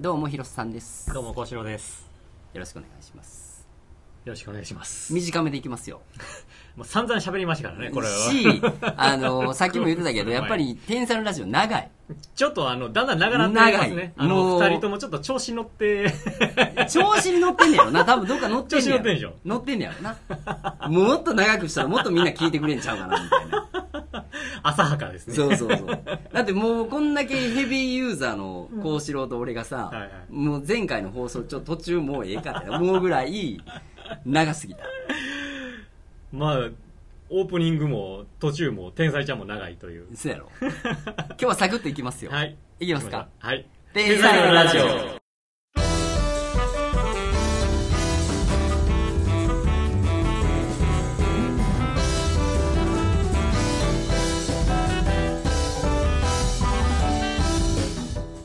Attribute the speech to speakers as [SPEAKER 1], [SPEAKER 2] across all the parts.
[SPEAKER 1] どうも広瀬さんです。
[SPEAKER 2] どうも、幸四郎です。
[SPEAKER 1] よろしくお願いします。
[SPEAKER 2] よろしくお願いします。
[SPEAKER 1] 短めでいきますよ。
[SPEAKER 2] もう散々喋りましたからね、これは。
[SPEAKER 1] しあのさっきも言ってたけど やっぱり天才のラジオ長い。
[SPEAKER 2] ちょっとあの、だんだん長なってますね。あ
[SPEAKER 1] も
[SPEAKER 2] の、
[SPEAKER 1] う
[SPEAKER 2] 二人ともちょっと調子に乗って、
[SPEAKER 1] 調子に乗ってんねやろな。多分どっか乗ってんねやろ。
[SPEAKER 2] 乗ってん
[SPEAKER 1] ねやろな。もっと長くしたらもっとみんな聞いてくれんちゃうかなみたいな
[SPEAKER 2] 浅はかですね。
[SPEAKER 1] そうそうそう。だってもうこんだけヘビーユーザーの幸四郎と俺がさ、
[SPEAKER 2] はいはい。
[SPEAKER 1] もう前回の放送ちょっと途中もうええかって思うぐらい長すぎた。
[SPEAKER 2] まあ、オープニングも途中も天才ちゃんも長いという。
[SPEAKER 1] そうやろ。今日はサクッといきますよ、
[SPEAKER 2] はい。
[SPEAKER 1] いきますか。
[SPEAKER 2] はい。
[SPEAKER 1] 天才のラジオ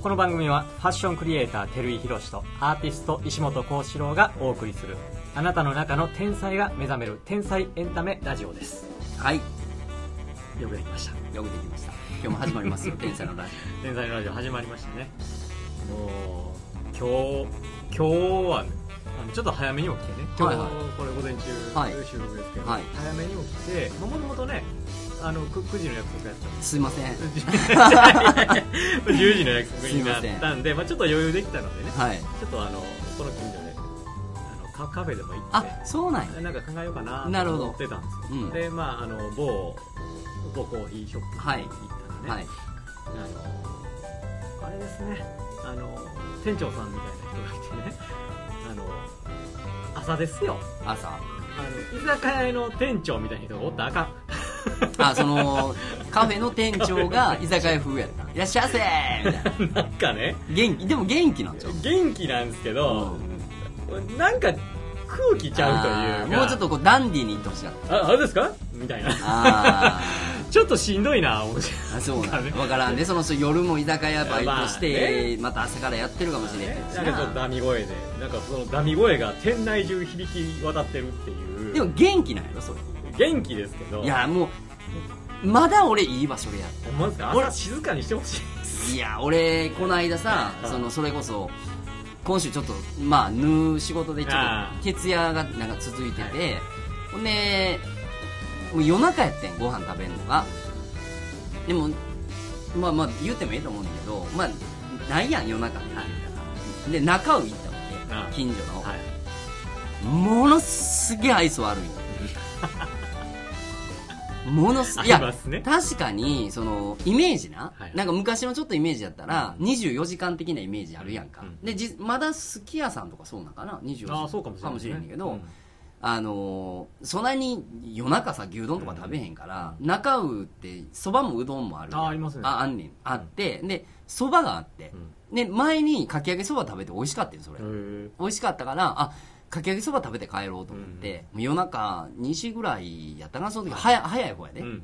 [SPEAKER 2] この番組はファッションクリエイター照井宏とアーティスト石本幸四郎がお送りするあなたの中の天才が目覚める天才エンタメラジオです。
[SPEAKER 1] はい。
[SPEAKER 2] よくできました。
[SPEAKER 1] よくできました。今日も始まりますよ。天才のラジ
[SPEAKER 2] 天才のラジオ始まりましたね。もう今日今日はねあのちょっと早めに起きてね。今日、
[SPEAKER 1] はいはい。
[SPEAKER 2] これ午前中
[SPEAKER 1] はい。
[SPEAKER 2] 収録ですけど、
[SPEAKER 1] はい。
[SPEAKER 2] 早めに起きてもともとねあの 9, 9時の約束やったす。
[SPEAKER 1] すいません。
[SPEAKER 2] 10時の約束になったんで、まあ、ちょっと余裕できたのでね
[SPEAKER 1] はい。
[SPEAKER 2] ちょっとあのこの近所であのカカフェでも行って
[SPEAKER 1] あそうなんや。
[SPEAKER 2] なんか考えようかな
[SPEAKER 1] なるほど
[SPEAKER 2] と思ってたんですよ、
[SPEAKER 1] うん。
[SPEAKER 2] でまああの某某コーヒーショップに行ったらね、
[SPEAKER 1] はい。
[SPEAKER 2] あのあれですねあの店長さんみたいな人がいてね。あの朝ですよ。
[SPEAKER 1] 朝。
[SPEAKER 2] あの居酒屋の店長みたいな人がおったらあかん
[SPEAKER 1] あそのカフェの店長が居酒屋風やった。いらっしゃいませ。みたいな
[SPEAKER 2] なんかね。
[SPEAKER 1] 元気。でも元気なんちゃう？
[SPEAKER 2] 元気なんですけど、なんか空気ちゃうというか。
[SPEAKER 1] もうちょっとこうダンディーにいってほしかった。
[SPEAKER 2] ああれですか？みたいな。
[SPEAKER 1] あ
[SPEAKER 2] ちょっとしんどいな思って。
[SPEAKER 1] ーあそうなん分からんでその人夜も居酒屋バイトして、ま
[SPEAKER 2] ま
[SPEAKER 1] た朝からやってるかもしれんけど。
[SPEAKER 2] なんかちょっとダミ声で。なんかそのダミ声が店内中響き渡ってるっていう。
[SPEAKER 1] でも元気なんやろそれ。
[SPEAKER 2] 元気ですけど。
[SPEAKER 1] いやもうまだ俺いい場所でやっ
[SPEAKER 2] ほんまで？すか静かにしてほしい。
[SPEAKER 1] いや俺この間さ
[SPEAKER 2] うん
[SPEAKER 1] そのそれこそ今週ちょっとまあ縫う仕事でちょ
[SPEAKER 2] あ
[SPEAKER 1] っと徹夜がなんか続いてて、ほんでもう夜中やってんご飯食べるのが。でもまあまあ言ってもええと思うんだけどまあないやん夜中で言うたらで中尾行ったわ
[SPEAKER 2] あ
[SPEAKER 1] け近所の、
[SPEAKER 2] はい。
[SPEAKER 1] ものすげえ愛想悪い。の ものすいや
[SPEAKER 2] ありますね。
[SPEAKER 1] 確かにそのイメージな、
[SPEAKER 2] はい
[SPEAKER 1] なんか昔のちょっとイメージだったら、24時間的なイメージあるやんか、
[SPEAKER 2] うん。
[SPEAKER 1] でじまだすき家さんとかそうなんかな？24時間。
[SPEAKER 2] ああそうかもしれない
[SPEAKER 1] けど、
[SPEAKER 2] うん。
[SPEAKER 1] あのーそんなに夜中さ牛丼とか食べへんから、中尾ってそばもうどんもある
[SPEAKER 2] あありますね。
[SPEAKER 1] ああんねん。あって、でそばがあって、で前にかき揚げそば食べて美味しかったよそれ、美味しかったからあかき揚げそば食べて帰ろうと思って、もう夜中2時ぐらいやったかなその時早早い方やで、
[SPEAKER 2] えうん。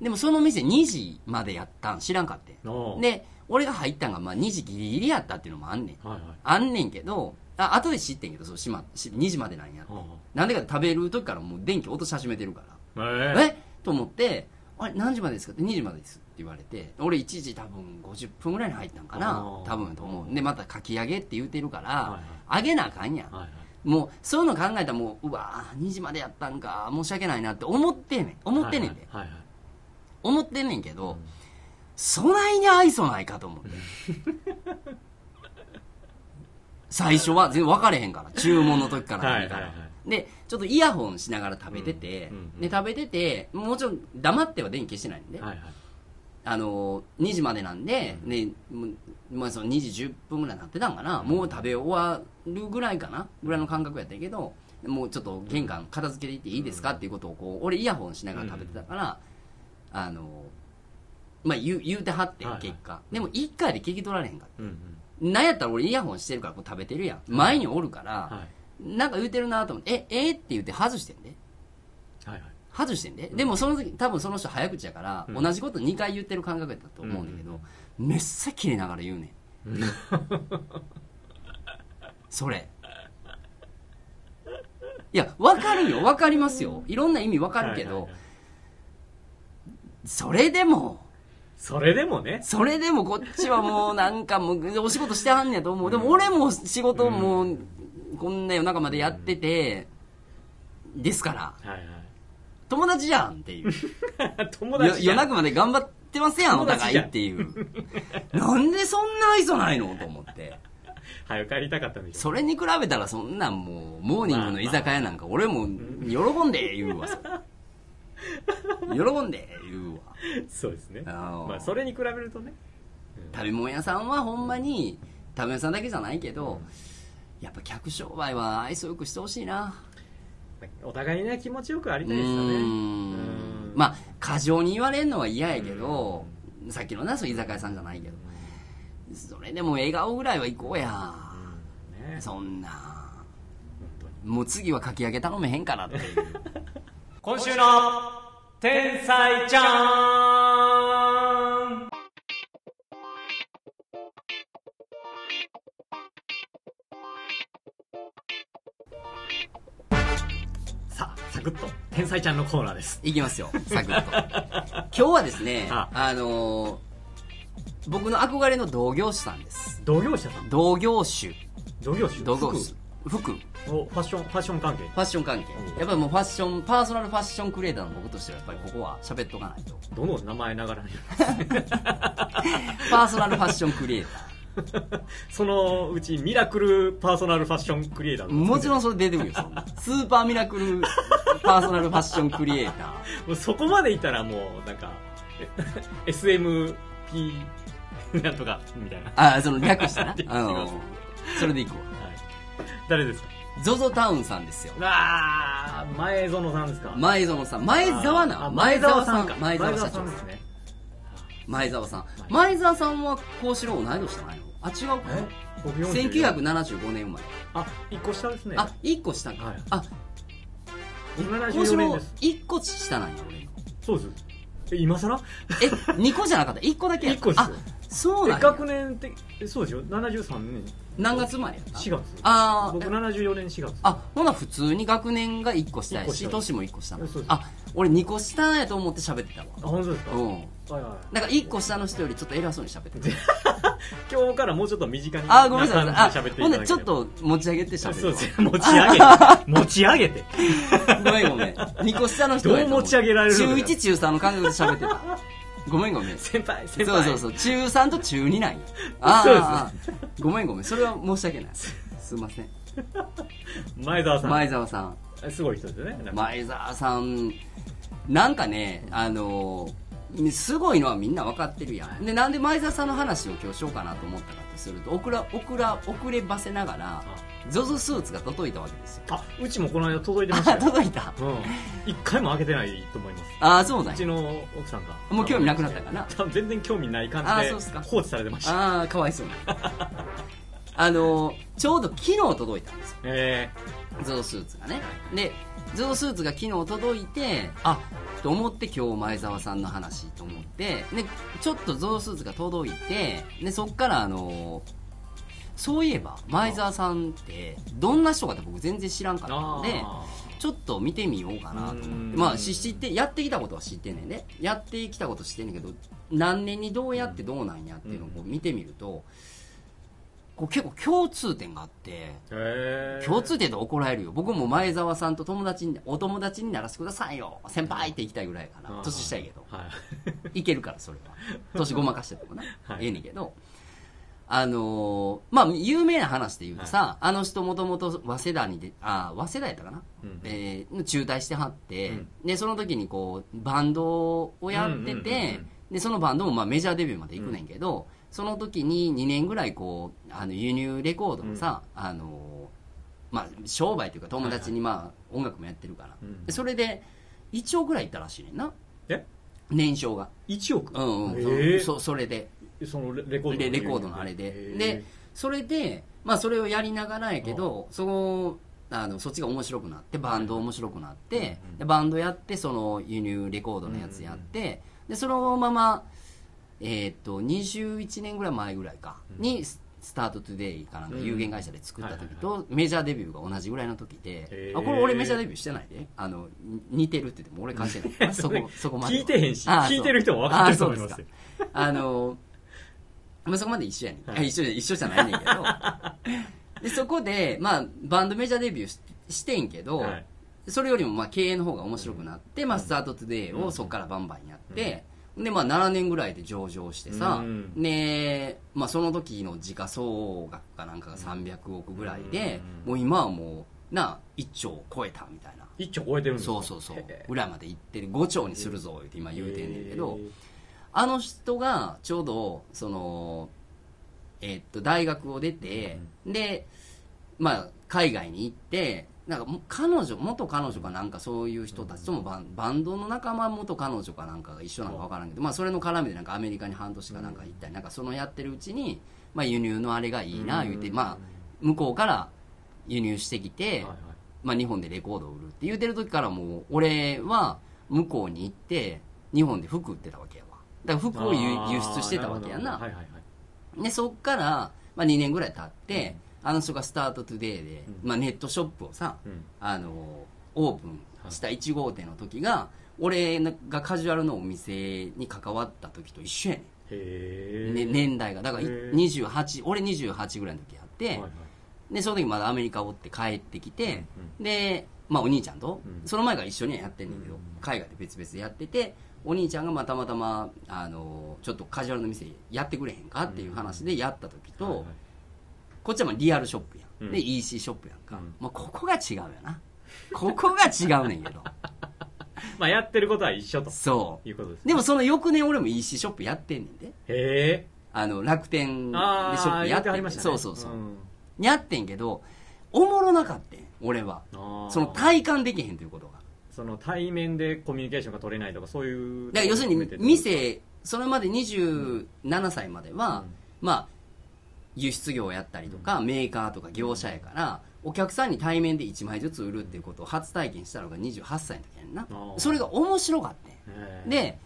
[SPEAKER 1] でもその店2時までやったん知らんかってで俺が入ったんがまあ2時ギリギリやったっていうのもあんねん。
[SPEAKER 2] はいはい。
[SPEAKER 1] あんねんけどあ後で知ってんけどそうしまし2時までなんやって。
[SPEAKER 2] は
[SPEAKER 1] なんでか食べる時からもう電気落とし始めてるから。
[SPEAKER 2] あはあ
[SPEAKER 1] え？と思ってあれ何時までですか？って2時までですって言われて。俺1時多分50分ぐらいに入ったんかな多分と思う。でまたかき揚げって言うてるから、
[SPEAKER 2] はい。
[SPEAKER 1] 揚げなあかんやん。
[SPEAKER 2] はいはい
[SPEAKER 1] もうそういうの考えたらもううわ2時までやったんか申し訳ないなって思ってんねん。思ってんねんで、
[SPEAKER 2] はいはい。
[SPEAKER 1] 思ってんねんけど、そないに愛想ないかと思って。最初は全然分かれへんから注文の時から
[SPEAKER 2] はい
[SPEAKER 1] 見たら、
[SPEAKER 2] はい。はい
[SPEAKER 1] でちょっとイヤホンしながら食べてて、
[SPEAKER 2] うんうん。
[SPEAKER 1] で食べててもちろん黙っては電気消してないんで、
[SPEAKER 2] はいはい
[SPEAKER 1] あの2時までなんで,、でもうまあ、その2時10分ぐらいになってたんかな、もう食べ終わるぐらいかな。ぐらいの感覚やったけどもうちょっと玄関片付けていっていいですか？っていうことをこう俺イヤホンしながら食べてたから、あのまあ言う言うてはってん
[SPEAKER 2] はいはい。
[SPEAKER 1] 結果、でも1回で聞き取られへんかっ
[SPEAKER 2] うん
[SPEAKER 1] たなんやったら俺イヤホンしてるからこう食べてるやん。前におるから、
[SPEAKER 2] うんはい。
[SPEAKER 1] なんか言うてるなと思って「ええって言って外してんで。
[SPEAKER 2] はいはい
[SPEAKER 1] 外してんで、でもその時多分その人早口やから、
[SPEAKER 2] うん。
[SPEAKER 1] 同じこと2回言ってる感覚やったと思うんだけど、めっさ切れながら言うねん。それ。いや分かるよ。分かりますよ。いろんな意味分かるけど、
[SPEAKER 2] はいはいはい。
[SPEAKER 1] それでも。
[SPEAKER 2] それでもね。
[SPEAKER 1] それでもこっちはもうなんかもうお仕事してはんねやと思う。でも俺も仕事もうこんな夜中までやってて、ですから、
[SPEAKER 2] はいはい
[SPEAKER 1] 友達じゃんっていう。
[SPEAKER 2] 友達
[SPEAKER 1] よ夜中まで頑張ってますやん、お互いっていう。なんでそんな愛想ないのと思って。
[SPEAKER 2] 早く帰りたかったんでしょ
[SPEAKER 1] それに比べたらそんなんもう、モーニングの居酒屋なんか俺も喜んで言うわ。喜んで言うわ。
[SPEAKER 2] そうですねまあそれに比べるとね
[SPEAKER 1] 食べ物屋さんはほんまに、食べ物屋さんだけじゃないけど、やっぱ客商売は愛想よくしてほしいな。
[SPEAKER 2] お互いね気持ちよくあり
[SPEAKER 1] う
[SPEAKER 2] たいですよね。
[SPEAKER 1] まあ、過剰に言われるのは嫌やけど、さっきのな、そう居酒屋さんじゃないけど、それでも笑顔ぐらいは行こうや。
[SPEAKER 2] うんね
[SPEAKER 1] そんな。もう次はかき揚げ頼めへんからっていう。
[SPEAKER 2] 今週の天才ちゃんさあサクッと天才ちゃんのコーナーです
[SPEAKER 1] いきますよ、サクッと。今日はですね、
[SPEAKER 2] あ
[SPEAKER 1] あのー僕の憧れの同業種さんです。
[SPEAKER 2] 同業者さん？
[SPEAKER 1] 同業種。
[SPEAKER 2] 同業種？
[SPEAKER 1] 同業種。服？
[SPEAKER 2] おファッションファッション関係？
[SPEAKER 1] ァッション関係。やっぱりもうファッション、パーソナルファッションクリエイターの僕としてはやっぱりここは喋っとかないと。
[SPEAKER 2] どの名前ながらに？
[SPEAKER 1] パーソナルファッションクリエイタ
[SPEAKER 2] そのうちミラクルパーソナルファッションクリエイター
[SPEAKER 1] ー。もちろんそれ出てくるよ。スーパーミラクルパーソナルファッションクリエイター。
[SPEAKER 2] もうそこまでいったらもうなんか え SMP なんとかみたいな、は
[SPEAKER 1] あ、その略してな それでいくわ。
[SPEAKER 2] い、誰ですか？
[SPEAKER 1] ゾゾタウンさんですよ。
[SPEAKER 2] あー前園さんですか？
[SPEAKER 1] 前園さん。前澤な
[SPEAKER 2] あ
[SPEAKER 1] 前澤さん
[SPEAKER 2] か
[SPEAKER 1] 前澤社長
[SPEAKER 2] さん。ですね
[SPEAKER 1] 前澤さん。前澤さんは幸四郎同い年じゃないの？あ、違うか。
[SPEAKER 2] え？僕44
[SPEAKER 1] 1975年生まれ。
[SPEAKER 2] あ一個下ですね。
[SPEAKER 1] あ、1個下か。
[SPEAKER 2] はい。
[SPEAKER 1] あ、
[SPEAKER 2] 僕
[SPEAKER 1] 幸
[SPEAKER 2] 74
[SPEAKER 1] 四郎
[SPEAKER 2] 年です。
[SPEAKER 1] 1個下なんや、俺の。
[SPEAKER 2] そうです。え今更？
[SPEAKER 1] え、2個じゃなかった ?1 個だけや
[SPEAKER 2] 一個ですよ。
[SPEAKER 1] あ、そう
[SPEAKER 2] え
[SPEAKER 1] なんや。
[SPEAKER 2] 学年ってえそうですよ。73年
[SPEAKER 1] 何月生まれやった
[SPEAKER 2] ？4月。
[SPEAKER 1] あ
[SPEAKER 2] 僕
[SPEAKER 1] ー
[SPEAKER 2] 74年4月。
[SPEAKER 1] あ、ほな普通に学年が1個下やし、年も1個下あ、俺2個下やと思って喋ってたわ。
[SPEAKER 2] あ本当ですか、
[SPEAKER 1] うん。
[SPEAKER 2] はいはい
[SPEAKER 1] なんか1個下の人よりちょっと偉そうに喋ってた。
[SPEAKER 2] 今日からもうちょっと身近に
[SPEAKER 1] あー、ごめんなさい。あほんでちょっと持ち上げて喋るわ。
[SPEAKER 2] そうです。ね持ち上げて。持ち上げて。
[SPEAKER 1] ごめんごめん。2個下の人
[SPEAKER 2] どう持ち上げられるの
[SPEAKER 1] 中1、中3の感覚で喋ってた。ごめんごめん。
[SPEAKER 2] 先輩先輩
[SPEAKER 1] そうそうそう。中3と中2なんや。あ
[SPEAKER 2] そうです
[SPEAKER 1] あごめんごめん。それは申し訳ない。すいません。
[SPEAKER 2] 前澤さん
[SPEAKER 1] 前澤さん。
[SPEAKER 2] すごい人ですよね
[SPEAKER 1] 前澤さん、なんかね、あのすごいのはみんな分かってるやん。で、なんで前澤さんの話を今日しようかなと思ったかとすると、遅ら、遅ら、遅ればせながら、ゾゾスーツが届いたわけですよ。
[SPEAKER 2] あうちもこの間届いてました
[SPEAKER 1] 届いた。
[SPEAKER 2] うん一回も開けてないと思います
[SPEAKER 1] あ、そうだよ。
[SPEAKER 2] うちの奥さんが
[SPEAKER 1] もう興味なくなったかな
[SPEAKER 2] 多分全然興味ない感
[SPEAKER 1] あ
[SPEAKER 2] じで放置されてました
[SPEAKER 1] ああ、かわいそうに。あのちょうど昨日届いたんですよ。
[SPEAKER 2] え
[SPEAKER 1] ゾゾスーツがね。で、ゾゾスーツが昨日届いて、あ、と思って今日前澤さんの話と思って、で、ちょっとゾゾスーツが届いて、で、そっからあのそういえば前澤さんってどんな人かって僕全然知らんか
[SPEAKER 2] ー、
[SPEAKER 1] ったので、
[SPEAKER 2] あ
[SPEAKER 1] ちょっと見てみようかなと思って。
[SPEAKER 2] うん。
[SPEAKER 1] まあし知ってやってきたことは知ってんねんね。やってきたこと知ってんねんけど何年にどうやってどうなんやっていうのをこう見てみるとこう結構共通点があって共通点で怒られるよ。僕も前澤さんと友達にお友達にならせてくださいよ。先輩って言いたいぐらいかな年下やけど。
[SPEAKER 2] はい。
[SPEAKER 1] いけるからそれは。年ごまかしててもな、
[SPEAKER 2] はい。
[SPEAKER 1] ええねんけどあのーまあ有名な話で言うとさ、あの人もともと早稲田にであ早稲田やったかな、
[SPEAKER 2] うん。
[SPEAKER 1] えー中退してはって、
[SPEAKER 2] うん。
[SPEAKER 1] でその時にこうバンドをやって
[SPEAKER 2] うんうんうんう
[SPEAKER 1] て
[SPEAKER 2] ん。
[SPEAKER 1] でそのバンドもまあメジャーデビューまで行くねんけど、その時に2年ぐらいこうあの輸入レコードのさ、あのーまあ、商売というか友達にまあ音楽もやってるから、それで1億ぐらいいったらしいねんな。
[SPEAKER 2] え？
[SPEAKER 1] 年商が。
[SPEAKER 2] 1億？
[SPEAKER 1] うんうん、
[SPEAKER 2] へー
[SPEAKER 1] そそそれで
[SPEAKER 2] そのレレコードの
[SPEAKER 1] レレコードのあれで。でそれでまあそれをやりながらやけどそのあのそっちが面白くなってバンド面白くなって、でバンドやってその輸入レコードのやつやって、でそのままえーっと21年ぐらい前ぐらいか、
[SPEAKER 2] うん。
[SPEAKER 1] にスタートトゥデイかなんか有限会社で作った時とメジャーデビューが同じぐらいの時であこれ俺メジャーデビューしてないで？あのに似てるって言っても俺関係ない。そこそこまで
[SPEAKER 2] 聞いてへんし聞いてる人も分かってると思います
[SPEAKER 1] あそうですか。あのまあそこまで一緒やねん、
[SPEAKER 2] はい。
[SPEAKER 1] あ一緒一緒じゃないねんけど。でそこで、まあ、バンドメジャーデビューししてんけど、
[SPEAKER 2] はい。
[SPEAKER 1] それよりもまあ経営の方が面白くなって、まあ、スタートトゥデイをそこからバンバンやって、でまあ7年ぐらいで上場してさ、
[SPEAKER 2] うん。
[SPEAKER 1] で、まあ、その時の時価総額かなんかが300億ぐらいで、もう今はもうな1兆を超えたみたいな。
[SPEAKER 2] 一丁超えてるんですか？
[SPEAKER 1] そうそうそう。裏まで行ってる。5兆にするぞって今言うてんねんけど、
[SPEAKER 2] へー
[SPEAKER 1] あの人がちょうどその、えっと大学を出て、で、まあ、海外に行ってなんかも彼女元彼女かなんかそういう人たちともバンバンドの仲間元彼女かなんかが一緒なのか分からんけど、まあ、それの絡みでなんかアメリカに半年かなんか行ったり、なんかそのやってるうちに、まあ、輸入のあれがいいな言うて、まあ、向こうから輸入してきて、まあ、日本でレコードを売るって言うてる時からもう俺は向こうに行って日本で服売ってたわけやわだから服を輸出してたわけやな。
[SPEAKER 2] るほど。はいはいはい。
[SPEAKER 1] でそっから、まあ、2年ぐらい経って、あの人がスタートトゥデイで、
[SPEAKER 2] うん。
[SPEAKER 1] まあ、ネットショップをさ、
[SPEAKER 2] うん。
[SPEAKER 1] あのオープンした1号店の時が、俺がカジュアルのお店に関わった時と一緒やねん、ね、年代が。だからい
[SPEAKER 2] へー。
[SPEAKER 1] 28俺28ぐらいの時やって、
[SPEAKER 2] はいはい。
[SPEAKER 1] でその時まだアメリカおって帰ってきて、
[SPEAKER 2] う
[SPEAKER 1] で、まあ、お兄ちゃんと、
[SPEAKER 2] うん。
[SPEAKER 1] その前から一緒にはやってんねんけど、
[SPEAKER 2] うん。
[SPEAKER 1] 海外で別々でやっててお兄ちゃんがまたまたまあのちょっとカジュアルの店やってくれへんかっていう話でやった時と、
[SPEAKER 2] はいはい。
[SPEAKER 1] こっちはまあリアルショップやん、
[SPEAKER 2] うん。
[SPEAKER 1] で EC ショップやんか、
[SPEAKER 2] うん。
[SPEAKER 1] まあ、ここが違うよな。ここが違うねんけど。
[SPEAKER 2] まあやってることは一緒と。
[SPEAKER 1] そ
[SPEAKER 2] いうことです
[SPEAKER 1] うでもその翌年俺も EC ショップやってんねんで。
[SPEAKER 2] へえ。
[SPEAKER 1] あの楽天でショップやってて
[SPEAKER 2] っはりましたね。
[SPEAKER 1] そうそうそう、
[SPEAKER 2] ん。
[SPEAKER 1] やってんけどおもろなかったん俺は。その体感できへんということが
[SPEAKER 2] その対面でコミュニケーションが取れないとかそういう
[SPEAKER 1] だから要するに店それまで27歳までは、
[SPEAKER 2] うん
[SPEAKER 1] まあ輸出業をやったりとか、メーカーとか業者やからお客さんに対面で1枚ずつ売るっていうことを初体験したのが28歳の時やんな。それが面白かったん
[SPEAKER 2] へー。
[SPEAKER 1] で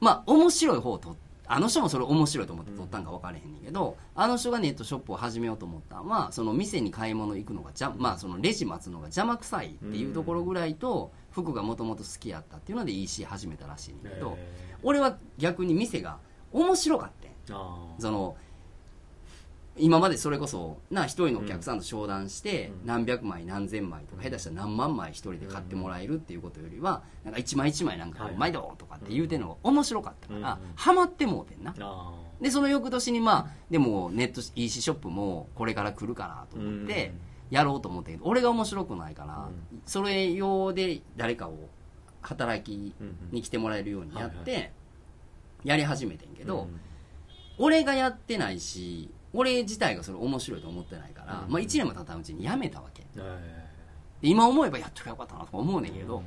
[SPEAKER 1] まあ面白い方をとあの人もそれ面白いと思って撮ったんか分からへんねんけど、あの人がネットショップを始めようと思ったのはその店に買い物行くのがじゃ、まあ、そのレジ待つのが邪魔くさいっていうところぐらいと、服がもともと好きやったっていうので EC 始めたらしいんだけど、
[SPEAKER 2] へ
[SPEAKER 1] 俺は逆に店が面白かったその今までそれこそな一人のお客さんと商談して、
[SPEAKER 2] うん。
[SPEAKER 1] 何百枚何千枚とか下手したら何万枚一人で買ってもらえるっていうことよりはなんか一枚一枚なんか
[SPEAKER 2] はい。
[SPEAKER 1] 毎度とかって言うてんのが面白かったから、
[SPEAKER 2] うん。
[SPEAKER 1] ハマってもうてんな。
[SPEAKER 2] あ
[SPEAKER 1] でその翌年にまあでもネット EC ショップもこれから来るかなと思ってやろうと思ったけど俺が面白くないから、
[SPEAKER 2] うん。
[SPEAKER 1] それ用で誰かを働きに来てもらえるようにやって、
[SPEAKER 2] は
[SPEAKER 1] やり始めてんけど、
[SPEAKER 2] うん。
[SPEAKER 1] 俺がやってないし俺自体がそれ面白いと思ってないから、
[SPEAKER 2] うん。
[SPEAKER 1] まあ、1年も経ったうちにやめたわけ。今思えばやっときゃよかったなとか思うねんけど、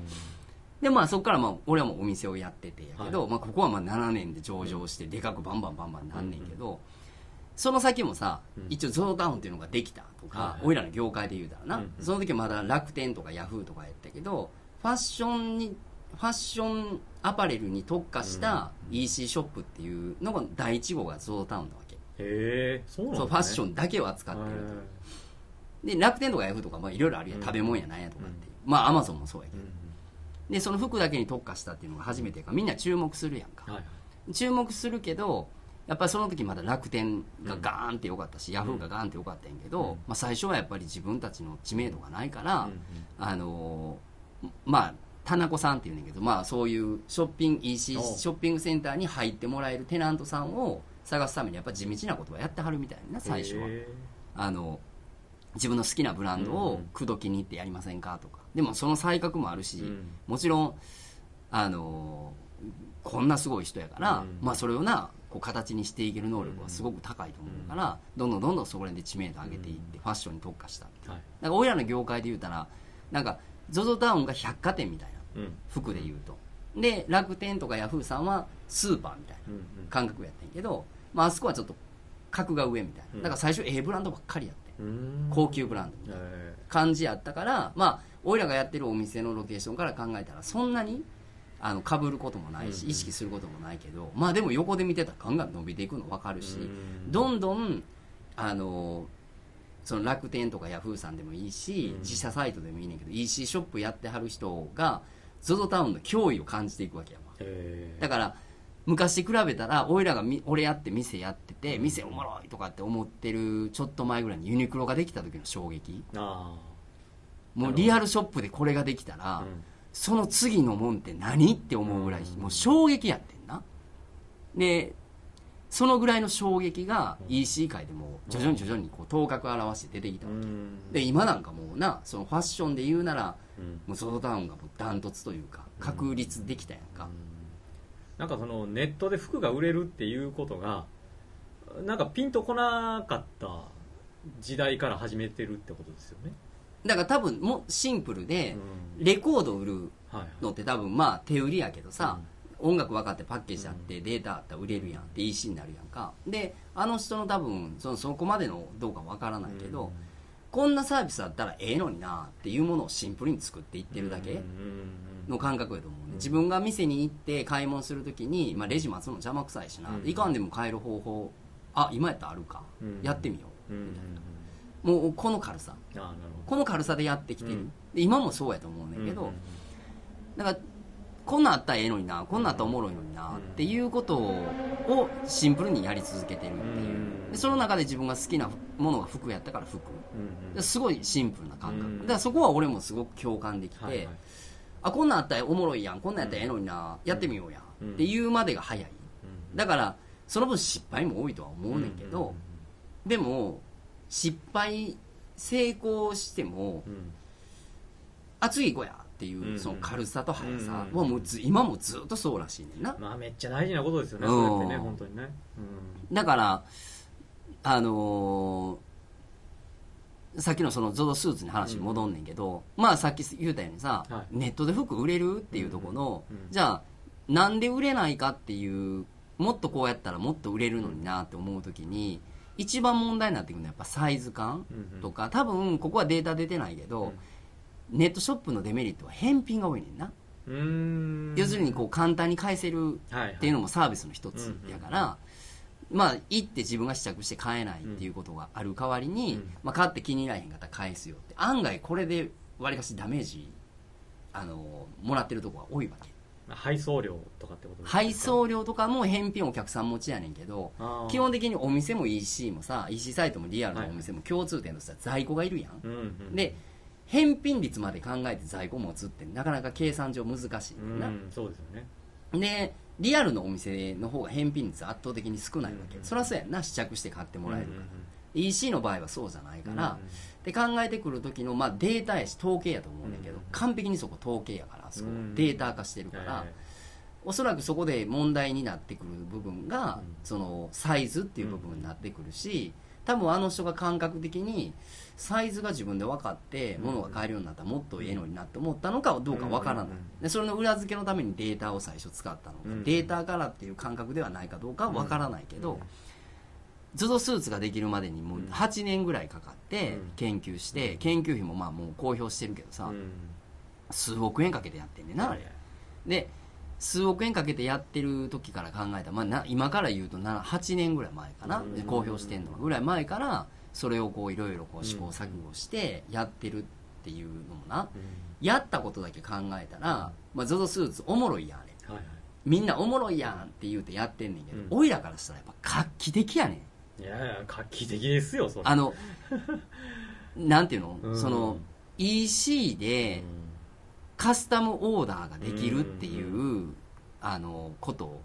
[SPEAKER 1] でまあそこからまあ俺はもうお店をやっててやけど、
[SPEAKER 2] はい。
[SPEAKER 1] まあ、ここはまあ7年で上場してでかくバンバンバンバンなんねんけど、その先もさ、
[SPEAKER 2] うん。
[SPEAKER 1] 一応ゾゾタウンっていうのができたとか、俺らの業界で言うたらな、
[SPEAKER 2] うん
[SPEAKER 1] その時はまだ楽天とかヤフーとかやったけどファッションにファッションアパレルに特化した EC ショップっていうのが第1号がゾゾタウンなわけ、
[SPEAKER 2] へえそうなん
[SPEAKER 1] そうファッショ
[SPEAKER 2] ン
[SPEAKER 1] ンだけを扱ってると。で楽天とかヤフーとかまあいろいろあるやん、
[SPEAKER 2] うん。
[SPEAKER 1] 食べ物やなんやとかって、
[SPEAKER 2] う。ん。
[SPEAKER 1] まあアマゾンもそうやけど、
[SPEAKER 2] うん
[SPEAKER 1] でその服だけに特化したっていうのが初めてやからみんな注目するやんか、
[SPEAKER 2] はいはい。
[SPEAKER 1] 注目するけどやっぱりその時まだ楽天がガーンってよかったし、ヤフーがガーンってよかったんやけど、
[SPEAKER 2] うん。
[SPEAKER 1] まあ、最初はやっぱり自分たちの知名度がないから、
[SPEAKER 2] うん
[SPEAKER 1] あのーまあ田中さんっていうんだけど、まあ、そういうショッピング EC ショッピングセンターに入ってもらえるテナントさんを探すためにやっぱ地道なことはやってはるみたいな最初は。
[SPEAKER 2] へ
[SPEAKER 1] あの自分の好きなブランドを口説きに行ってやりませんかとか。でもその才覚もあるし、
[SPEAKER 2] ーうん。
[SPEAKER 1] もちろんあのこんなすごい人やから、
[SPEAKER 2] うん。
[SPEAKER 1] まあ、それをなこう形にしていける能力はすごく高いと思うから、どんどんどんどんそこら辺で知名度上げていって、ファッションに特化した
[SPEAKER 2] はい。
[SPEAKER 1] だから俺らの業界で言うたらなんか ZOZO タウンが百貨店みたいな
[SPEAKER 2] うん。
[SPEAKER 1] 服で言うとで楽天とかヤフーさんはスーパーみたいな感覚やってんけど、まあ、あそこはちょっと格が上みたいな。
[SPEAKER 2] うん。
[SPEAKER 1] だから最初ええブランドばっかりやって高級ブランドみたいな
[SPEAKER 2] へ
[SPEAKER 1] 感じやったからまあ俺らがやってるお店のロケーションから考えたらそんなにあの被ることもないし
[SPEAKER 2] うん
[SPEAKER 1] 意識することもないけどまあでも横で見てたらガンガン伸びていくの分かるし
[SPEAKER 2] うん。
[SPEAKER 1] どんどんあのその楽天とかヤフーさんでもいいし、
[SPEAKER 2] うん。
[SPEAKER 1] 自社サイトでもいいねんけど EC ショップやってはる人が ZOZO タウンの脅威を感じていくわけやだから昔比べたら俺らがみ俺やって店やってて店おもろいとかって思ってるちょっと前ぐらいにユニクロができた時の衝撃。
[SPEAKER 2] あ
[SPEAKER 1] もうリアルショップでこれができたら、
[SPEAKER 2] あ、うん。
[SPEAKER 1] その次のもんって何って思うぐらい、もう衝撃やってんな。でそのぐらいの衝撃が EC 界でも徐々に徐々にこう頭角を現して出てきたわけ、
[SPEAKER 2] うん。
[SPEAKER 1] で今なんかもうなそのファッションで言うなら
[SPEAKER 2] うん。
[SPEAKER 1] もうソードタウンがもうダントツというか確立できたやんか、
[SPEAKER 2] なんかそのネットで服が売れるっていうことがなんかピンとこなかった時代から始めてるってことですよね、
[SPEAKER 1] だから多分もうシンプルで
[SPEAKER 2] うん。
[SPEAKER 1] レコード売るのって多分まあ手売りやけどさ、音楽分かってパッケージあってデータあったら売れるやんって EC になるやんか。であの人の多分そのそこまでのどうか分からないけど、こんなサービスあったらええのになっていうものをシンプルに作っていってるだけの感覚やと思うね、自分が店に行って買い物するときに、まあ、レジ待つの邪魔くさいしな、
[SPEAKER 2] うん。
[SPEAKER 1] いかんでも買える方法あ今やったらあるか、
[SPEAKER 2] うん。
[SPEAKER 1] やってみよう、
[SPEAKER 2] うんうん
[SPEAKER 1] みたいなもうこの軽さ。この軽さでやってきてる、
[SPEAKER 2] うん。
[SPEAKER 1] で今もそうやと思うねんけど、
[SPEAKER 2] ほど
[SPEAKER 1] だからこんなんあったらええのになこんなんあったらおもろいのにな、
[SPEAKER 2] うん。
[SPEAKER 1] っていうことをシンプルにやり続けてるっていう、
[SPEAKER 2] うん。
[SPEAKER 1] でその中で自分が好きなものが服やったから服。すごいシンプルな感覚、
[SPEAKER 2] うん。
[SPEAKER 1] だからそこは俺もすごく共感できて、
[SPEAKER 2] はいはい。
[SPEAKER 1] あこんなんあったらおもろいやんこんなんやったらええのにな、やってみようや、
[SPEAKER 2] うん。
[SPEAKER 1] っていうまでが早い。
[SPEAKER 2] うん。
[SPEAKER 1] だからその分失敗も多いとは思うねんけど、でも失敗成功しても
[SPEAKER 2] うんうん。
[SPEAKER 1] あ次行こうやってい
[SPEAKER 2] うん
[SPEAKER 1] うその軽さと速さ
[SPEAKER 2] うん
[SPEAKER 1] はもうず今もずっとそうらしいねんな。
[SPEAKER 2] まあめっちゃ大事なことですよね
[SPEAKER 1] うん。
[SPEAKER 2] そうやってね本当にね。
[SPEAKER 1] だからあのーさっきのその ZOZO スーツに話に戻んねんけど、まあさっき言うたようにさ、
[SPEAKER 2] はい。
[SPEAKER 1] ネットで服売れるっていうところの、
[SPEAKER 2] うんうん
[SPEAKER 1] じゃあなんで売れないかっていうもっとこうやったらもっと売れるのになって思う時に一番問題になってくるのはやっぱサイズ感
[SPEAKER 2] うんうん。
[SPEAKER 1] とか、多分ここはデータ出てないけど、ネットショップのデメリットは返品が多いねんな、要するにこう簡単に返せる
[SPEAKER 2] はいはい。
[SPEAKER 1] っていうのもサービスの一つやから、まあ行って自分が試着して買えないっていうことがある代わりに、
[SPEAKER 2] うん。
[SPEAKER 1] まあ、買って気に入らへんかったら返すよって。案外これでわりかしダメージあのもらってるとこが多いわけ。
[SPEAKER 2] 配送料とかってことですか？
[SPEAKER 1] 配送料とかも返品お客さん持ちやねんけど基本的にお店も EC もさ EC サイトもリアルなお店も共通点としては在庫がいるやん、
[SPEAKER 2] うんうん。
[SPEAKER 1] で返品率まで考えて在庫持つってなかなか計算上難しい。な、
[SPEAKER 2] うんそうですよね。
[SPEAKER 1] でリアルのお店の方が返品率圧倒的に少ないわけ、
[SPEAKER 2] うん。
[SPEAKER 1] そりゃそうやんな試着して買ってもらえるか。ら、EC の場合はそうじゃないから、
[SPEAKER 2] うん
[SPEAKER 1] で考えてくる時の、まあ、データやし統計やと思うんだけど、
[SPEAKER 2] うん
[SPEAKER 1] 完璧にそこ統計やからそこ。
[SPEAKER 2] うん
[SPEAKER 1] データ化してるから、
[SPEAKER 2] はい
[SPEAKER 1] おそらくそこで問題になってくる部分が、
[SPEAKER 2] うん。
[SPEAKER 1] そのサイズっていう部分になってくるし、多分あの人が感覚的にサイズが自分で分かって
[SPEAKER 2] うん。
[SPEAKER 1] 物が買えるようになったらもっとええのになって思ったのかどうか分からない、
[SPEAKER 2] うん。
[SPEAKER 1] でそれの裏付けのためにデータを最初使ったのか、
[SPEAKER 2] うん。
[SPEAKER 1] データからっていう感覚ではないかどうかは分からないけど、ズドスーツができるまでにもう8年ぐらいかかって
[SPEAKER 2] うん。
[SPEAKER 1] 研究して、研究費もまあもう公表してるけどさ、
[SPEAKER 2] うん。
[SPEAKER 1] 数億円かけてやってんねんなあれ。で数億円かけてやってる時から考えたら、まあ、な今から言うとな8年ぐらい前かな、公表してんのぐらい前からそれをこういろいろこう試行錯誤してやってるっていうのもな、やったことだけ考えたら、まあ、ZOZO スーツおもろいやんあれ。
[SPEAKER 2] はいはい。
[SPEAKER 1] みんなおもろいやんって言うてやってんねんけど、
[SPEAKER 2] うん。
[SPEAKER 1] おいらからしたらやっぱ画期的やねん。
[SPEAKER 2] いやいや画期的ですよそれ。
[SPEAKER 1] あの なんていうの、
[SPEAKER 2] うん。
[SPEAKER 1] その EC
[SPEAKER 2] う
[SPEAKER 1] で
[SPEAKER 2] ん
[SPEAKER 1] カスタムオーダーができるっていう、あのこと。を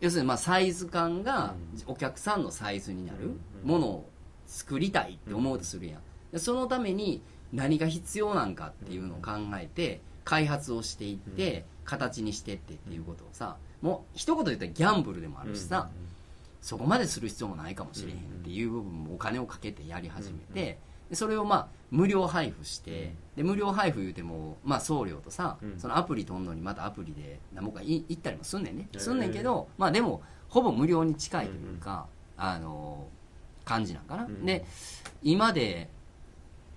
[SPEAKER 1] 要するにまあサイズ感がお客さんのサイズになる
[SPEAKER 2] うん。
[SPEAKER 1] ものを作りたいって思うとするやん。でそのために何が必要なんかっていうのを考えて開発をしていって形にしてってっていうことをさもう一言で言ったらギャンブルでもあるしさ、そこまでする必要もないかもしれへんっていう部分もお金をかけてやり始めて、でそれをまあ無料配布して、で無料配布言うても、まあ、送料とさ、
[SPEAKER 2] うん。
[SPEAKER 1] そのアプリとんのにまたアプリで何もかい行ったりもすんねんね。すんねんけど、まあ、でもほぼ無料に近いというか、あの感じなんかな、
[SPEAKER 2] うん。
[SPEAKER 1] で今で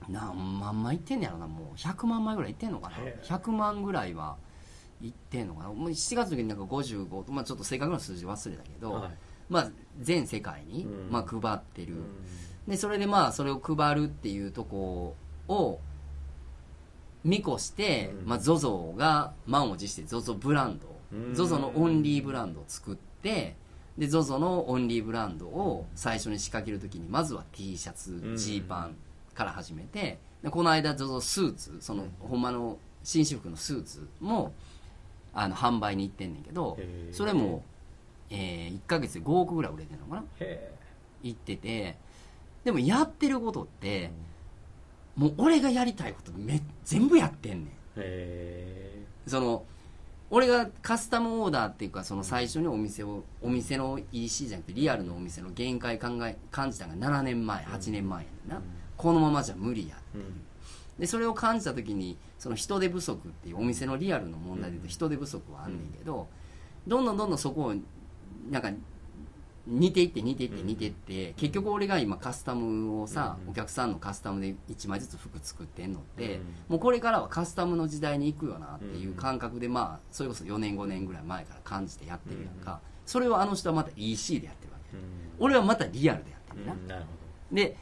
[SPEAKER 1] 何万枚いってんねやろな。もう100万枚ぐらいいってんのかな。
[SPEAKER 2] へー
[SPEAKER 1] 100万ぐらいはいってんのかな。もう7月の時になんか55と、まあ、ちょっと正確な数字忘れたけど、
[SPEAKER 2] はい。
[SPEAKER 1] まあ、全世界に、
[SPEAKER 2] うん。
[SPEAKER 1] まあ、配ってる、
[SPEAKER 2] うん。
[SPEAKER 1] でそれでまあそれを配るっていうとこを見越して、
[SPEAKER 2] うん。
[SPEAKER 1] まあ、ZOZO が満を持して ZOZO ブランド
[SPEAKER 2] うん。
[SPEAKER 1] ZOZO のオンリーブランドを作ってで ZOZO のオンリーブランドを最初に仕掛けるときにまずは T シャツ
[SPEAKER 2] ん。
[SPEAKER 1] ジーパンから始めてでこの間 ZOZO スーツそのほんまの紳士服のスーツもあの販売に行ってんねんけどそれも、え1ヶ月で5億ぐらい売れてるのかな？
[SPEAKER 2] へ
[SPEAKER 1] 行っててでもやってることってもう俺がやりたいことめ全部やってんねん。
[SPEAKER 2] え
[SPEAKER 1] その俺がカスタムオーダーっていうかその最初にお店をお店の EC じゃなくてリアルのお店の限界考え感じたのが7年前8年前やねんな、このままじゃ無理や
[SPEAKER 2] うん。
[SPEAKER 1] でそれを感じた時にその人手不足っていうお店のリアルの問題で言うと人手不足はあんねんけど、どんどんどんどんそこをなんか似ていって似ていって似ていって、結局俺が今カスタムをさ、
[SPEAKER 2] うん。
[SPEAKER 1] お客さんのカスタムで1枚ずつ服作ってんのって、
[SPEAKER 2] うん。
[SPEAKER 1] もうこれからはカスタムの時代に行くよなっていう感覚でまあそれこそ4年5年ぐらい前から感じてやってるやんか、それをあの人はまた EC でやってるわけ、俺はまたリアルでやってるな、
[SPEAKER 2] うん。なるほ
[SPEAKER 1] で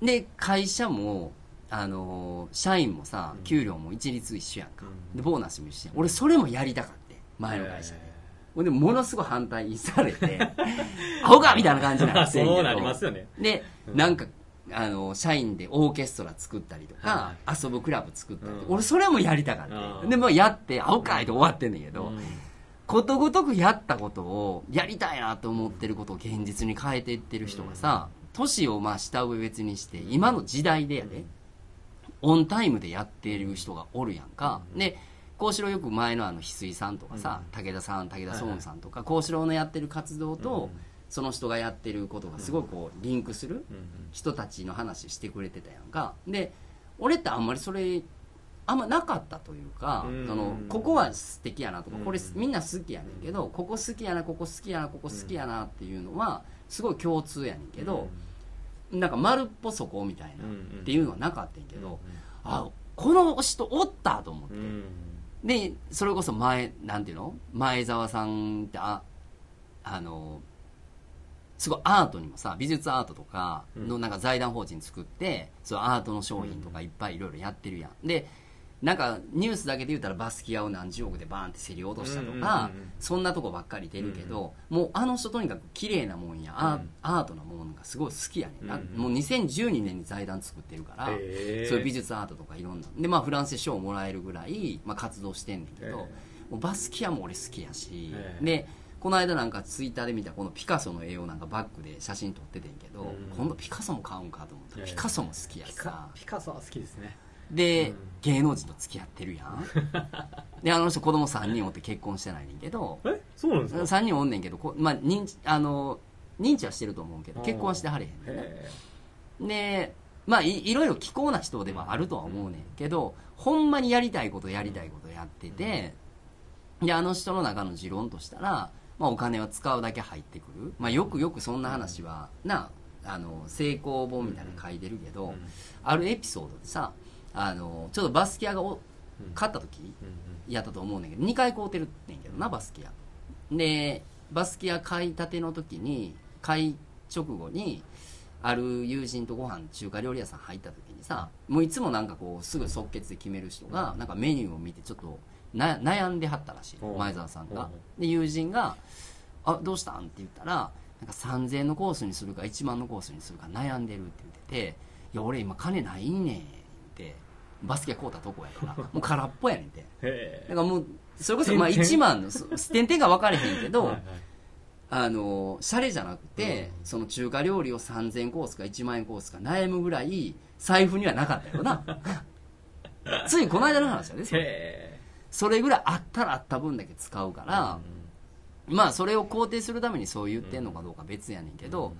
[SPEAKER 1] で会社もあのー社員もさ
[SPEAKER 2] うん。
[SPEAKER 1] 給料も一律一緒やんか、
[SPEAKER 2] うん。
[SPEAKER 1] でボーナスも一緒やん。俺それもやりたかって
[SPEAKER 2] ど
[SPEAKER 1] 前の会社で、
[SPEAKER 2] へ
[SPEAKER 1] ほんでものすごい反対されてアホかみたいな感じにな
[SPEAKER 2] ー
[SPEAKER 1] って
[SPEAKER 2] そうなりますよね。
[SPEAKER 1] で、
[SPEAKER 2] うん。
[SPEAKER 1] なんかあの社員でオーケストラ作ったりとか
[SPEAKER 2] は、
[SPEAKER 1] 遊ぶクラブ作ったり
[SPEAKER 2] うん。
[SPEAKER 1] 俺それもやりたかった
[SPEAKER 2] うん。
[SPEAKER 1] でもうやってアホかいと終わってんねんけど、
[SPEAKER 2] うん。
[SPEAKER 1] ことごとくやったことをやりたいなと思ってることを現実に変えていってる人がさ年をまあ下上別にして今の時代でやでオンタイムでやってる人がおるやんか。で幸四郎よく前のあの翡翠さんとかさ武田さん武田壮雲さんとか幸四郎のやってる活動と
[SPEAKER 2] うん。
[SPEAKER 1] その人がやってることがすごいこうリンクする
[SPEAKER 2] うん
[SPEAKER 1] 人たちの話してくれてたやんか。で俺ってあんまりそれあんまなかったというか、
[SPEAKER 2] うん。
[SPEAKER 1] そのここは素敵やなとか、
[SPEAKER 2] うん。
[SPEAKER 1] これみんな好きやねんけど、ここ好きやなここ好きやなここ好きやなっていうのはすごい共通やねんけど、なんか丸っぽそこみたいな、
[SPEAKER 2] うんうん。
[SPEAKER 1] っていうのはなかったんやけど、
[SPEAKER 2] うん。
[SPEAKER 1] あこの人おったと思って、
[SPEAKER 2] うん
[SPEAKER 1] でそれこそ前なんていうの？前澤さんってああのすごいアートにもさ美術アートとかのなんか財団法人作って、そうアートの商品とかいっぱいいろいろやってるやん。でなんかニュースだけで言ったらバスキアを何十億でバーンって競り落としたとか、そんなとこばっかり出るけど、もうあの人とにかく綺麗なもんや、アートなもんがすごい好きやねんもう2012年に財団作ってるから、そういう美術アートとかいろんな。でまあフランスで賞をもらえるぐらい、まあ、活動してんねんけど、バスキアも俺好きやし、でこの間なんかツイッターで見たこのピカソの絵をなんかバッグで写真撮っててんけど、
[SPEAKER 2] うん。
[SPEAKER 1] 今度ピカソも買うんかと思った。らピカソも好きや
[SPEAKER 2] ピ
[SPEAKER 1] さ。
[SPEAKER 2] カピカソは好きですね
[SPEAKER 1] で、
[SPEAKER 2] うん。
[SPEAKER 1] 芸能人と付き合ってるやん。であの人子供3人おって結婚してないねんけど。
[SPEAKER 2] え？そうなんですか
[SPEAKER 1] ？3人おんねんけどこ、まあ、認知あの認知はしてると思うけど結婚はしてはれへんねんでまあいいろいろ気候な人ではあるとは思うねんけど、ほんまにやりたいことやりたいことやってて、であの人の中の持論としたら、まあ、お金は使うだけ入ってくる、まあ、よくよくそんな話はなあの成功本みたいなの書いてるけど、
[SPEAKER 2] うん。
[SPEAKER 1] あるエピソードでさあのちょっとバスキアがお
[SPEAKER 2] うん。
[SPEAKER 1] 勝った時
[SPEAKER 2] うん
[SPEAKER 1] やったと思うねんだけど2回買うてるねんけどなバスキア。でバスキア買いたての時に買い直後にある友人とご飯中華料理屋さん入った時にさもういつもなんかこうすぐ即決で決める人がなんかメニューを見てちょっとな悩んではったらしい前澤さんが。で友人が「あどうしたん?」って言ったらなんか3000円のコースにするか1万のコースにするか悩んでるって言ってて「いや俺今金ないねん」ってバスケ買うたとこやから もう空っぽやねんて。
[SPEAKER 2] へ
[SPEAKER 1] だからもうそれこそまあ
[SPEAKER 2] 点々
[SPEAKER 1] 1万のそ 点々が分かれへんけど、
[SPEAKER 2] はいはい。
[SPEAKER 1] あのシャレじゃなくて、その中華料理を3000コースか1万円コースか悩むぐらい財布にはなかったよな。ついこの間の話やでそれ。
[SPEAKER 2] へ
[SPEAKER 1] それぐらいあったらあった分だけ使うから、まあそれを肯定するためにそう言ってんのかどうか別やねんけど、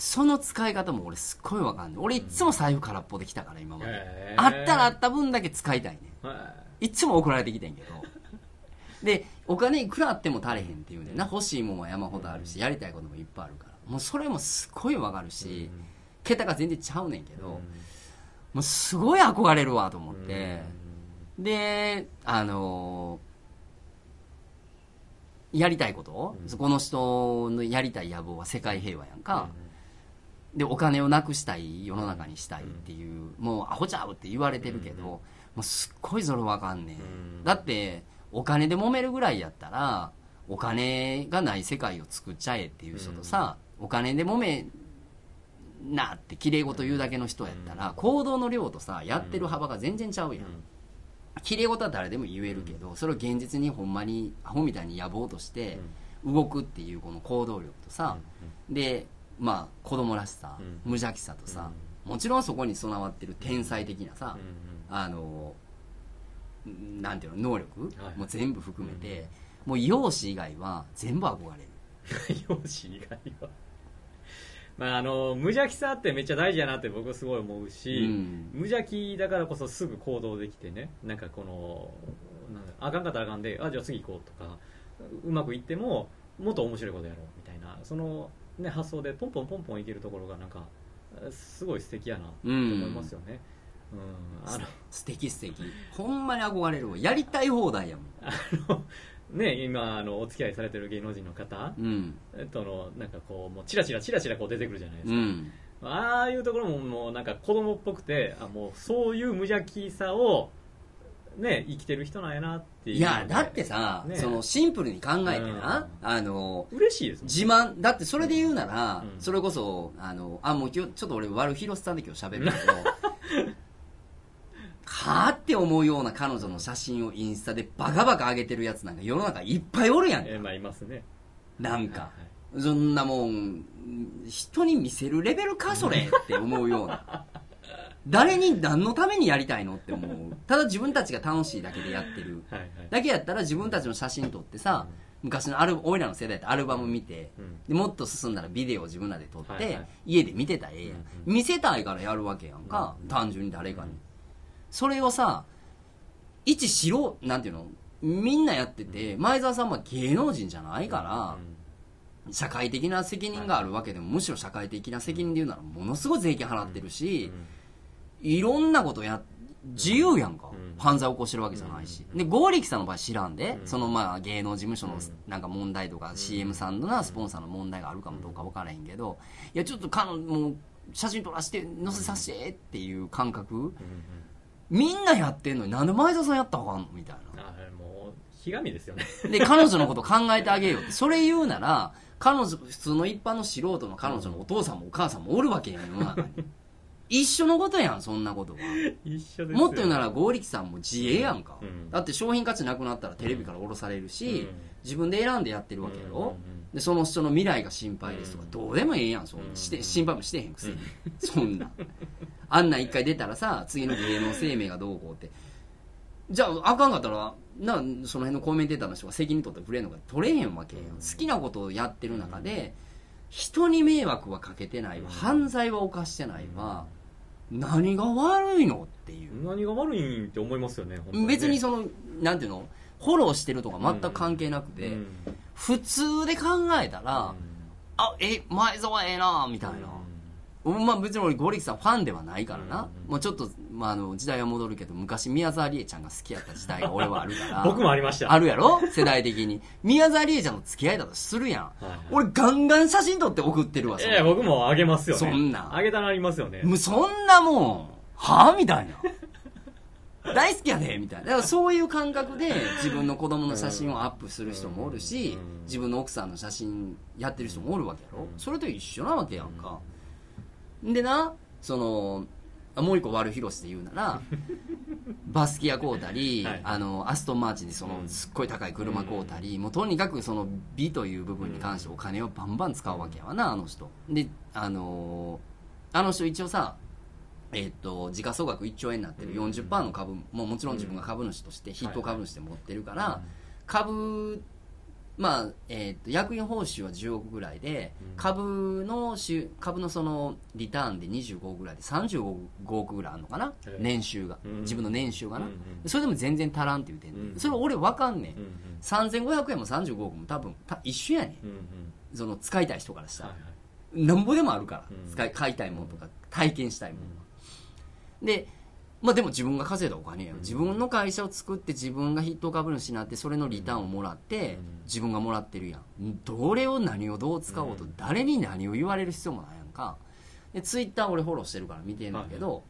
[SPEAKER 1] その使い方も俺すっごいわかんない。俺いっつも財布空っぽできたから今まで、
[SPEAKER 2] へー
[SPEAKER 1] あったらあった分だけ使いたいねん。
[SPEAKER 2] はい。
[SPEAKER 1] っつも送られてきてんけど。でお金いくらあっても足れへんっていうんでな。欲しいもんは山ほどあるしやりたいこともいっぱいあるから。もうそれもすっごいわかるし、桁が全然ちゃうねんけど、もうすごい憧れるわと思って、であのーやりたいこと、
[SPEAKER 2] うん。
[SPEAKER 1] この人のやりたい野望は世界平和やんか、でお金をなくしたい世の中にしたいっていう、もうアホちゃうって言われてるけど、もうすっごいそれわかんねえ、
[SPEAKER 2] うん。
[SPEAKER 1] だってお金で揉めるぐらいやったらお金がない世界を作っちゃえっていう人とさ、お金で揉めなって綺麗事言うだけの人やったら、行動の量とさやってる幅が全然ちゃうやん、綺麗事は誰でも言えるけど、それを現実にほんまにアホみたいに野望として動くっていうこの行動力とさ、でまあ子供らしさ、
[SPEAKER 2] うん。
[SPEAKER 1] 無邪気さとさ、もちろんそこに備わってる天才的なさ、
[SPEAKER 2] うん
[SPEAKER 1] あのなんていうの能力、
[SPEAKER 2] はい。
[SPEAKER 1] もう全部含めて、もう容姿以外は全部憧れる。
[SPEAKER 2] 容姿以外は。まああの無邪気さってめっちゃ大事やなって僕はすごい思うし、
[SPEAKER 1] うん。
[SPEAKER 2] 無邪気だからこそすぐ行動できてねなんかこのなんだあかんかったらあかんであじゃあ次行こうとかうまくいってももっと面白いことやろうみたいなその、ね、発想でポンポンポンポンいけるところがなんかすごい素敵やなと思いますよね、うんあの
[SPEAKER 1] 素敵素敵。ほんまに憧れるわ。やりたい放題やもん。
[SPEAKER 2] あのね今あのお付き合いされてる芸能人の方
[SPEAKER 1] うん。
[SPEAKER 2] とのなんかこうもうチラチラチラチラこう出てくるじゃないですか、
[SPEAKER 1] うん。
[SPEAKER 2] ああいうところももうなんか子供っぽくてあもうそういう無邪気さをね生きてる人なんやなっていう。
[SPEAKER 1] いやだってさ、
[SPEAKER 2] ね。
[SPEAKER 1] そのシンプルに考えてな、あの
[SPEAKER 2] 嬉しいですもん
[SPEAKER 1] 自慢。だってそれで言うなら、
[SPEAKER 2] うん。
[SPEAKER 1] それこそあのあもう今日ちょっと俺悪広瀬さんで今日喋るけど はあって思うような彼女の写真をインスタでバカバカ上げてるやつなんか世の中いっぱいおるやんか。
[SPEAKER 2] えーまあいますね。
[SPEAKER 1] なんか、
[SPEAKER 2] はい。
[SPEAKER 1] そんなもん人に見せるレベルかそれって思うような 誰に何のためにやりたいのって思う。ただ自分たちが楽しいだけでやってる。だけやったら自分たちの写真撮ってさ、昔のアル俺らの世代ってアルバム見て、
[SPEAKER 2] うん。
[SPEAKER 1] でもっと進んだらビデオを自分らで撮って、家で見てたらええや
[SPEAKER 2] ん。
[SPEAKER 1] 見せたいからやるわけやんか、単純に誰かに、それをさ一素人なんていうのみんなやってて、前澤さんは芸能人じゃないから、社会的な責任があるわけでも、むしろ社会的な責任で言うならものすごい税金払ってるし、いろんなことや自由やんか、
[SPEAKER 2] うん。
[SPEAKER 1] 犯罪起こしてるわけじゃないし、で剛力さんの場合知らんで、そのまあ芸能事務所のなんか問題とか、CM さんのなスポンサーの問題があるかもどうか分からへんけど、いやちょっと彼女もう写真撮らせて載せさせてっていう感覚、みんなやってんのになんで前田さんやったらあかんのみたいな。
[SPEAKER 2] もうひがみですよね。
[SPEAKER 1] で彼女のこと考えてあげよう。っ てそれ言うなら彼女普通の一般の素人の彼女のお父さんもお母さんもおるわけやん世の中に一緒のことやんそんなことは。
[SPEAKER 2] 一緒ですよ。
[SPEAKER 1] もっと言うなら剛力さんも自営やんか、
[SPEAKER 2] うん。
[SPEAKER 1] だって商品価値なくなったらテレビから降ろされるし、
[SPEAKER 2] うん。
[SPEAKER 1] 自分で選んでやってるわけやろ、
[SPEAKER 2] うん
[SPEAKER 1] でその人の未来が心配ですとか、
[SPEAKER 2] うん。
[SPEAKER 1] どうでもええやんそんな。
[SPEAKER 2] うん。
[SPEAKER 1] して心配もしてへんくせに、そんな。あんなん一回出たらさ次の芸能生命がどうこうって。じゃああかんかったらなその辺のコメンテーターの人が責任取ってくれんのか取れへんわけよ、
[SPEAKER 2] うん。
[SPEAKER 1] 好きなことをやってる中で人に迷惑はかけてないわ、
[SPEAKER 2] うん。
[SPEAKER 1] 犯罪は犯してないわ、何が悪いのっていう。
[SPEAKER 2] 何が悪いんって思いますよね本当ね。
[SPEAKER 1] 別にそのなんていうの？フォローしてるとか全く関係なくて、
[SPEAKER 2] うん。
[SPEAKER 1] 普通で考えたら、あえ前澤ええなみたいな、まあ別に俺ゴリキさんファンではないからな、
[SPEAKER 2] うん
[SPEAKER 1] もうちょっと、まあ、あの時代は戻るけど昔宮沢りえちゃんが好きやった時代が俺はあるから。
[SPEAKER 2] 僕もありました。
[SPEAKER 1] あるやろ？世代的に。宮沢りえちゃんの付き合いだとするやん、
[SPEAKER 2] はいはい。
[SPEAKER 1] 俺ガンガン写真撮って送ってるわそんな。
[SPEAKER 2] ええ僕もあげますよね。
[SPEAKER 1] そんな。ん
[SPEAKER 2] あげたらありますよね。
[SPEAKER 1] もうそんなもん。はあみたいな。大好きやでみたいな。だからそういう感覚で自分の子供の写真をアップする人もおるし
[SPEAKER 2] うん。
[SPEAKER 1] 自分の奥さんの写真やってる人もおるわけやろ。
[SPEAKER 2] うん
[SPEAKER 1] それと一緒なわけやんかでなそのあもう一個悪広しで言うなら バスキア買うたり、
[SPEAKER 2] はい。
[SPEAKER 1] あのアストンマーチンでその
[SPEAKER 2] うん。
[SPEAKER 1] すっごい高い車買うたり、もうとにかくその美という部分に関してお金をバンバン使うわけやわなあの人。であのあの人一応さえっと時価総額1兆円になってる
[SPEAKER 2] うん。
[SPEAKER 1] 40%の株ももちろん自分が株主として筆頭株主で持ってるから、株まあえっと役員報酬は10億ぐらいで、
[SPEAKER 2] うん。
[SPEAKER 1] 株の収株のそのリターンで25億ぐらいで35億ぐらいあるのかな、
[SPEAKER 2] ええ。
[SPEAKER 1] 年収が、
[SPEAKER 2] うん。
[SPEAKER 1] 自分の年収がな、それでも全然足らんって言うてんねそれ俺分かんねん、
[SPEAKER 2] うんうん。
[SPEAKER 1] 3500円も35億も多分た一緒やねん。その使いたい人からしたら、なんぼでもあるから、
[SPEAKER 2] うん。
[SPEAKER 1] 使い買いたいものとか体験したいもの、でまあでも自分が稼いだお金や、
[SPEAKER 2] うん。
[SPEAKER 1] 自分の会社を作って自分が筆頭株主になってそれのリターンをもらって、
[SPEAKER 2] うん。
[SPEAKER 1] 自分がもらってるやん。どれを何をどう使おうと、
[SPEAKER 2] うん。
[SPEAKER 1] 誰に何を言われる必要もないやんか。でツイッター俺フォローしてるから見てるんだけど、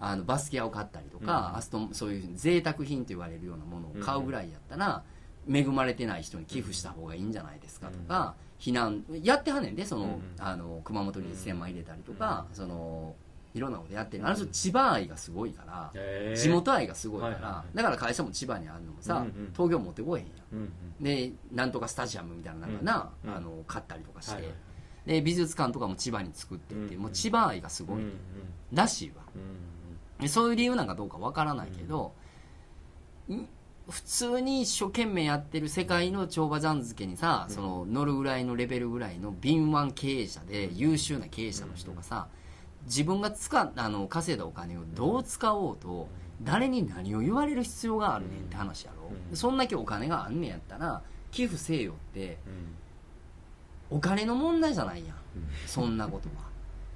[SPEAKER 1] あのバスケ屋を買ったりとか、
[SPEAKER 2] うん。
[SPEAKER 1] あとそういう贅沢品と言われるようなものを買うぐらいやったら、恵まれてない人に寄付した方がいいんじゃないですかとか、避難やってはんねんでその、
[SPEAKER 2] うん。
[SPEAKER 1] あの熊本に1000万入れたりとか、そのいろんなことやってる。あの人千葉愛がすごいから、地元愛がすごいから、だから会社も千葉にあるのもさ、
[SPEAKER 2] うんうん
[SPEAKER 1] 東京持ってこえへんやん。
[SPEAKER 2] うんうん。
[SPEAKER 1] でなんとかスタジアムみたいなな、
[SPEAKER 2] うんうん。
[SPEAKER 1] あの買ったりとかして、で美術館とかも千葉に作ってて、
[SPEAKER 2] うん
[SPEAKER 1] もう千葉愛がすごい、
[SPEAKER 2] うんうん
[SPEAKER 1] らしいわ。そういう理由なんかどうかわからないけど、ん普通に一生懸命やってる世界の帳場山漬けにさ、その乗るぐらいのレベルぐらいの敏腕経営者で優秀な経営者の人がさ自分が使っあの稼いだお金をどう使おうと誰に何を言われる必要があるねんって話やろ、
[SPEAKER 2] うん。
[SPEAKER 1] そんだけお金があんねんやったら寄付せよって
[SPEAKER 2] うん。
[SPEAKER 1] お金の問題じゃないやん。
[SPEAKER 2] うん。
[SPEAKER 1] そんなことは。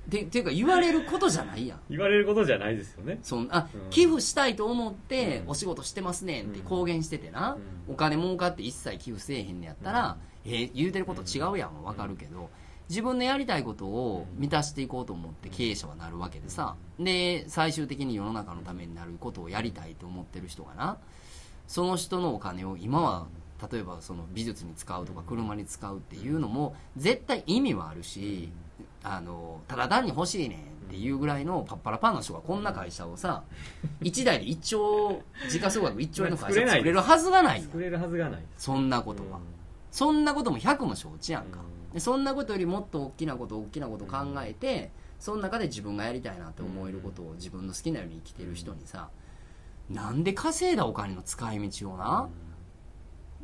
[SPEAKER 1] でっていうか言われることじゃないやん。
[SPEAKER 2] 言われることじゃないですよね。
[SPEAKER 1] そんあ、
[SPEAKER 2] うん。
[SPEAKER 1] 寄付したいと思って
[SPEAKER 2] うん。
[SPEAKER 1] お仕事してますねんって
[SPEAKER 2] うん。
[SPEAKER 1] 公言しててな、
[SPEAKER 2] うん。
[SPEAKER 1] お金儲かって一切寄付せえへんねやったら、えー言うてること違うやんわかるけど、自分のやりたいことを満たしていこうと思って経営者はなるわけでさ、で最終的に世の中のためになることをやりたいと思ってる人がなその人のお金を今は例えばその美術に使うとか車に使うっていうのも絶対意味はあるし、あのただ単に欲しいねんっていうぐらいのパッパラパンの人がこんな会社をさ 1台で1兆時価総額1兆円の会社作れるはずがない
[SPEAKER 2] 作れるはずがない
[SPEAKER 1] そんなことは、そんなことも100も承知やんか、でそんなことよりもっと大きなこと大きなこと考えて、その中で自分がやりたいなって思えることを自分の好きなように生きてる人にさなんで稼いだお金の使い道をな、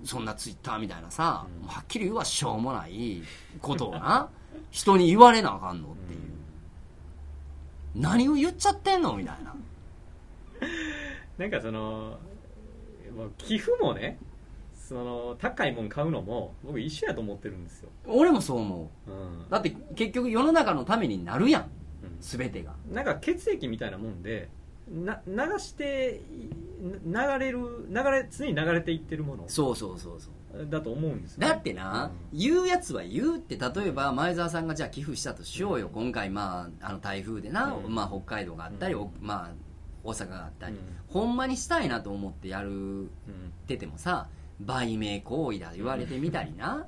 [SPEAKER 1] そんなツイッターみたいなさ、はっきり言うわしょうもない ことをな人に言われなあかんのっていう、何を言っちゃってんの？みたいな。
[SPEAKER 2] なんかその寄付もねその高いもん買うのも僕一緒やと思ってるんですよ、
[SPEAKER 1] 俺もそう思う。
[SPEAKER 2] うん。
[SPEAKER 1] だって結局世の中のためになるやん。
[SPEAKER 2] うん。
[SPEAKER 1] 全てが。
[SPEAKER 2] なんか血液みたいなもんでな流して流れる流れ常に流れていってるもの。
[SPEAKER 1] そうそうそうそう。
[SPEAKER 2] だと思うんです
[SPEAKER 1] だってな、言うやつは言うって例えば前澤さんがじゃあ寄付したとしようよ、今回、まあ、あの台風でな、
[SPEAKER 2] うん。
[SPEAKER 1] まあ、北海道があったり、まあ、大阪があったり、
[SPEAKER 2] うん。
[SPEAKER 1] ほんまにしたいなと思ってやる
[SPEAKER 2] うん。
[SPEAKER 1] っててもさ売名行為だ言われてみたりな。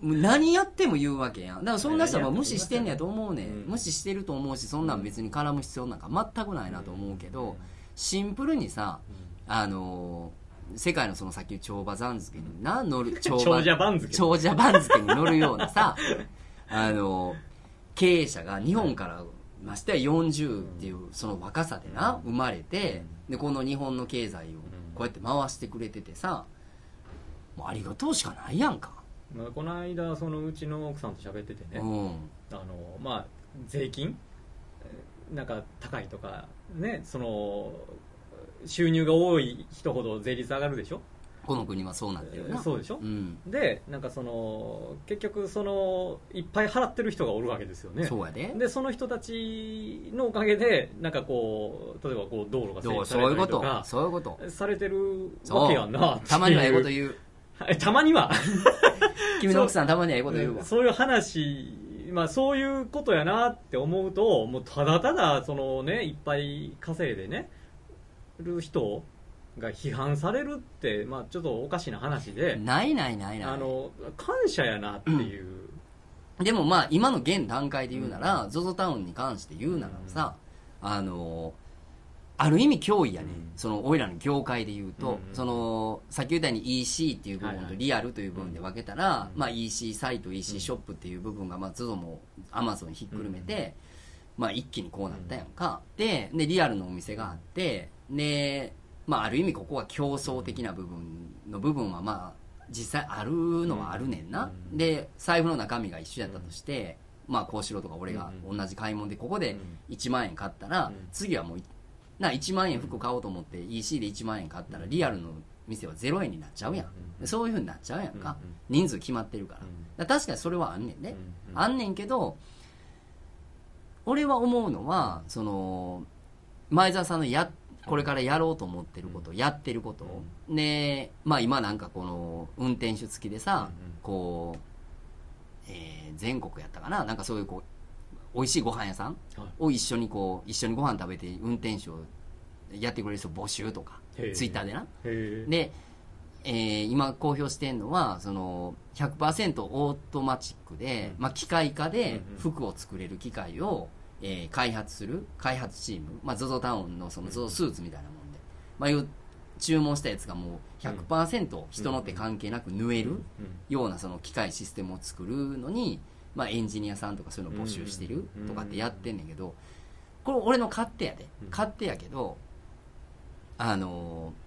[SPEAKER 1] もう何やっても言うわけやん。だからそんな人は無視してんねやと思うねん、
[SPEAKER 2] うん。
[SPEAKER 1] 無視してると思うしそんなん別に絡む必要なんか全くないなと思うけど、シンプルにさあのー世界のそのさっき長馬番付にな乗る 長
[SPEAKER 2] 長者番付。
[SPEAKER 1] 長者番付に乗るようなさ あの経営者が日本からましてや40っていうその若さでな生まれてでこの日本の経済をこうやって回してくれててさもうありがとうしかないやんか、
[SPEAKER 2] まあ、この間そのうちの奥さんと喋っててね、
[SPEAKER 1] うん。
[SPEAKER 2] あのまあ税金？えーなんか高いとかねその収入が多い人ほど税率上がるでしょ？
[SPEAKER 1] この国はそうなってるな。
[SPEAKER 2] そうでしょ？
[SPEAKER 1] うん。
[SPEAKER 2] でなんかその結局そのいっぱい払ってる人がおるわけですよね。
[SPEAKER 1] そうやで。
[SPEAKER 2] でその人たちのおかげでなんかこう例えばこう道路が整備され
[SPEAKER 1] そういうこと。
[SPEAKER 2] たりとか
[SPEAKER 1] そういうこと。
[SPEAKER 2] されてるわけやんな
[SPEAKER 1] たまにはええこと言う。
[SPEAKER 2] は いたまには。
[SPEAKER 1] 君の奥さんたまにはええこと言うわ。
[SPEAKER 2] そういう話、まあ、そういうことやなって思うともうただただその、ね、いっぱい稼いでねる人が批判されるって、まあ、ちょっとおかしな話で、
[SPEAKER 1] ないないないない。
[SPEAKER 2] あの感謝やなっていう、
[SPEAKER 1] でもまあ今の現段階で言うなら、ZOZO タウンに関して言うならさ、あのある意味脅威やね、
[SPEAKER 2] うん。
[SPEAKER 1] その俺らの業界で言うと、
[SPEAKER 2] うん
[SPEAKER 1] そのさっき言ったように EC っていう部分
[SPEAKER 2] はいはい。
[SPEAKER 1] とリアルという部分で分けたら、
[SPEAKER 2] うん
[SPEAKER 1] まあ、EC サイト EC ショップっていう部分が、まあ、ZOZO も Amazon ひっくるめて、まあ、一気にこうなったやんか、ででリアルのお店があってで、まあ、ある意味ここは競争的な部分の部分はまあ実際あるのはあるねんな、
[SPEAKER 2] うん。
[SPEAKER 1] で財布の中身が一緒やったとして、まあこうしろとか俺が
[SPEAKER 2] うん
[SPEAKER 1] 同じ買い物でここで
[SPEAKER 2] うん。
[SPEAKER 1] 1万円買ったら、
[SPEAKER 2] うん。
[SPEAKER 1] 次はもういな1万円服買おうと思って EC で1万円買ったらリアルの店は0円になっちゃうやん、
[SPEAKER 2] うん
[SPEAKER 1] そういうふうになっちゃうやんか、
[SPEAKER 2] うん
[SPEAKER 1] 人数決まってるから,、
[SPEAKER 2] うん。
[SPEAKER 1] 確かにそれはあんねんね、
[SPEAKER 2] うん
[SPEAKER 1] あんねんけど俺は思うのはその前澤さんのやこれからやろうと思ってること、やってること、でまあ今なんかこの運転手付きでさ、こう、えー全国やったかな？なんかそういうこう美味しいご飯屋さん
[SPEAKER 2] はい。
[SPEAKER 1] を一緒にこう一緒にご飯食べて運転手をやってくれる人募集とかツイッターでな。で、えー今公表してるのはその100%オートマチックで、
[SPEAKER 2] うん。
[SPEAKER 1] まあ、機械化で服を作れる機械を、えー開発する開発チーム、まあ、ZOZO タウンのその ZOZO スーツみたいなもんで、まあ、いう注文したやつがもう100%人の手関係なく縫えるようなその機械システムを作るのに、まあ、エンジニアさんとかそういうのを募集してるとかってやってんねんけどこれ俺の勝手やで。
[SPEAKER 2] うん。
[SPEAKER 1] 勝手やけどあのー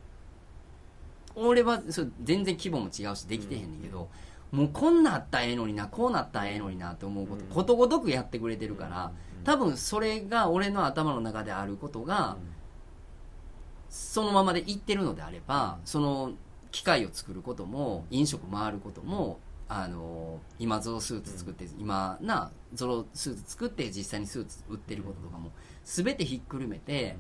[SPEAKER 1] 俺はそれ全然規模も違うしできてへんねんけど、もうこんなあったらええのになこうなったらええのになって思うこと、
[SPEAKER 2] うん。
[SPEAKER 1] ことごとくやってくれてるから、
[SPEAKER 2] うん。
[SPEAKER 1] 多分それが俺の頭の中であることが、そのままでいってるのであればその機械を作ることも飲食回ることもあの今ゾロスーツ作って、今なゾロスーツ作って実際にスーツ売ってることとかも全てひっくるめて、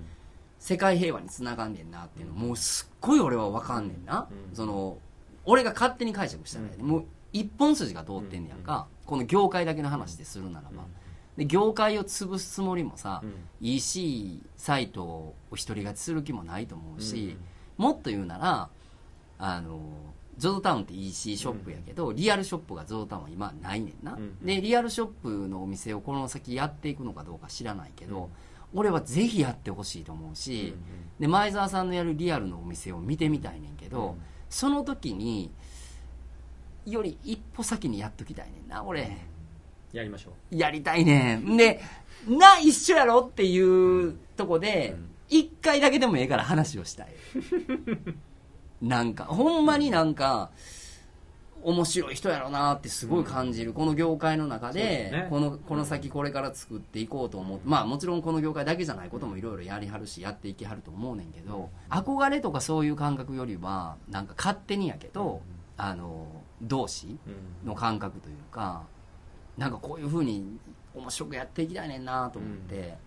[SPEAKER 1] 世界平和につながんねんなっていうのもうすっごい俺は分かんねんな、
[SPEAKER 2] うん。
[SPEAKER 1] その俺が勝手に解釈したらね、
[SPEAKER 2] うん。
[SPEAKER 1] もう一本筋が通ってんねやんか、この業界だけの話でするならば、で業界を潰すつもりもさ、EC サイトを一人勝ちする気もないと思うし、もっと言うならあの ZOZO タウンって EC ショップやけど、リアルショップが ZOZO タウンは今ないねんな、
[SPEAKER 2] うん
[SPEAKER 1] でリアルショップのお店をこの先やっていくのかどうか知らないけど、俺はぜひやってほしいと思うし、で前澤さんのやるリアルのお店を見てみたいねんけど、
[SPEAKER 2] うん。
[SPEAKER 1] その時により一歩先にやっときたいねんな俺、
[SPEAKER 2] やりましょ
[SPEAKER 1] やりたいねん。でな一緒やろっていうとこで
[SPEAKER 2] うん。
[SPEAKER 1] 一回だけでもええから話をしたい。なんかほんまになんか面白い人やろなってすごい感じる、この業界の中
[SPEAKER 2] でね。
[SPEAKER 1] このこの先これから作っていこうと思ってまあもちろんこの業界だけじゃないこともいろいろやりはるしやっていきはると思うねんけど憧れとかそういう感覚よりはなんか勝手にやけど、あの同志
[SPEAKER 2] う
[SPEAKER 1] の感覚というかなんかこういうふうに面白くやっていきたいねんなと思って、
[SPEAKER 2] うん。
[SPEAKER 1] だか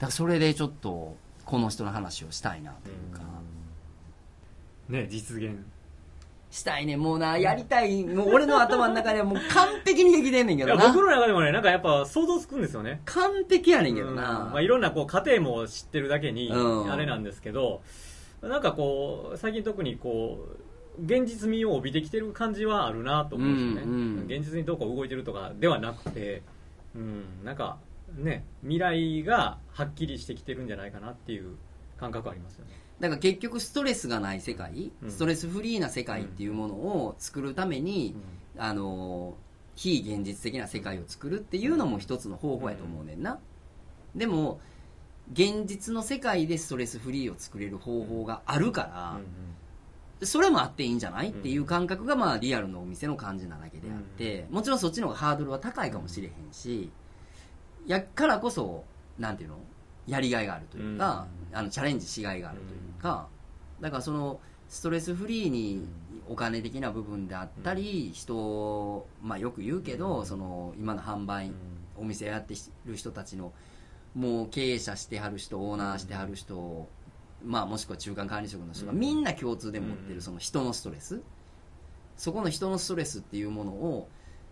[SPEAKER 1] らそれでちょっとこの人の話をしたいなというか、
[SPEAKER 2] ね実現。
[SPEAKER 1] したいねん。もうなやりたい。もう俺の頭の中ではもう完璧にできてんねんけどな。
[SPEAKER 2] 僕の中でもねなんかやっぱ想像つくんですよね。
[SPEAKER 1] 完璧やねんけど
[SPEAKER 2] うん。
[SPEAKER 1] な、
[SPEAKER 2] まあ、いろんなこう家庭も知ってるだけに
[SPEAKER 1] うん。
[SPEAKER 2] あれなんですけど、なんかこう最近特にこう現実味を帯びてきてる感じはあるなと思うんですよね、
[SPEAKER 1] うんうん
[SPEAKER 2] 現実にどうこう動いてるとかではなくて、うん、なんかね未来がはっきりしてきてるんじゃないかなっていう感覚ありますよね。
[SPEAKER 1] だから結局ストレスがない世界、
[SPEAKER 2] うん。
[SPEAKER 1] ストレスフリーな世界っていうものを作るために、あの非現実的な世界を作るっていうのも一つの方法やと思うねんな、でも現実の世界でストレスフリーを作れる方法があるから、それもあっていいんじゃない、っていう感覚がまあリアルのお店の感じなだけであって、もちろんそっちの方がハードルは高いかもしれへんし、やからこそなんていうの？やりがいがあるというか、あのチャレンジしがいがあるというか、だからそのストレスフリーにお金的な部分であったり、人を、まあ、よく言うけど、その今の販売、お店やってる人たちのもう経営者してはる人オーナーしてはる人、まあ、もしくは中間管理職の人が
[SPEAKER 2] うん。
[SPEAKER 1] みんな共通で持って
[SPEAKER 2] うん。
[SPEAKER 1] るその人のストレス。そこの人のストレスっていうものを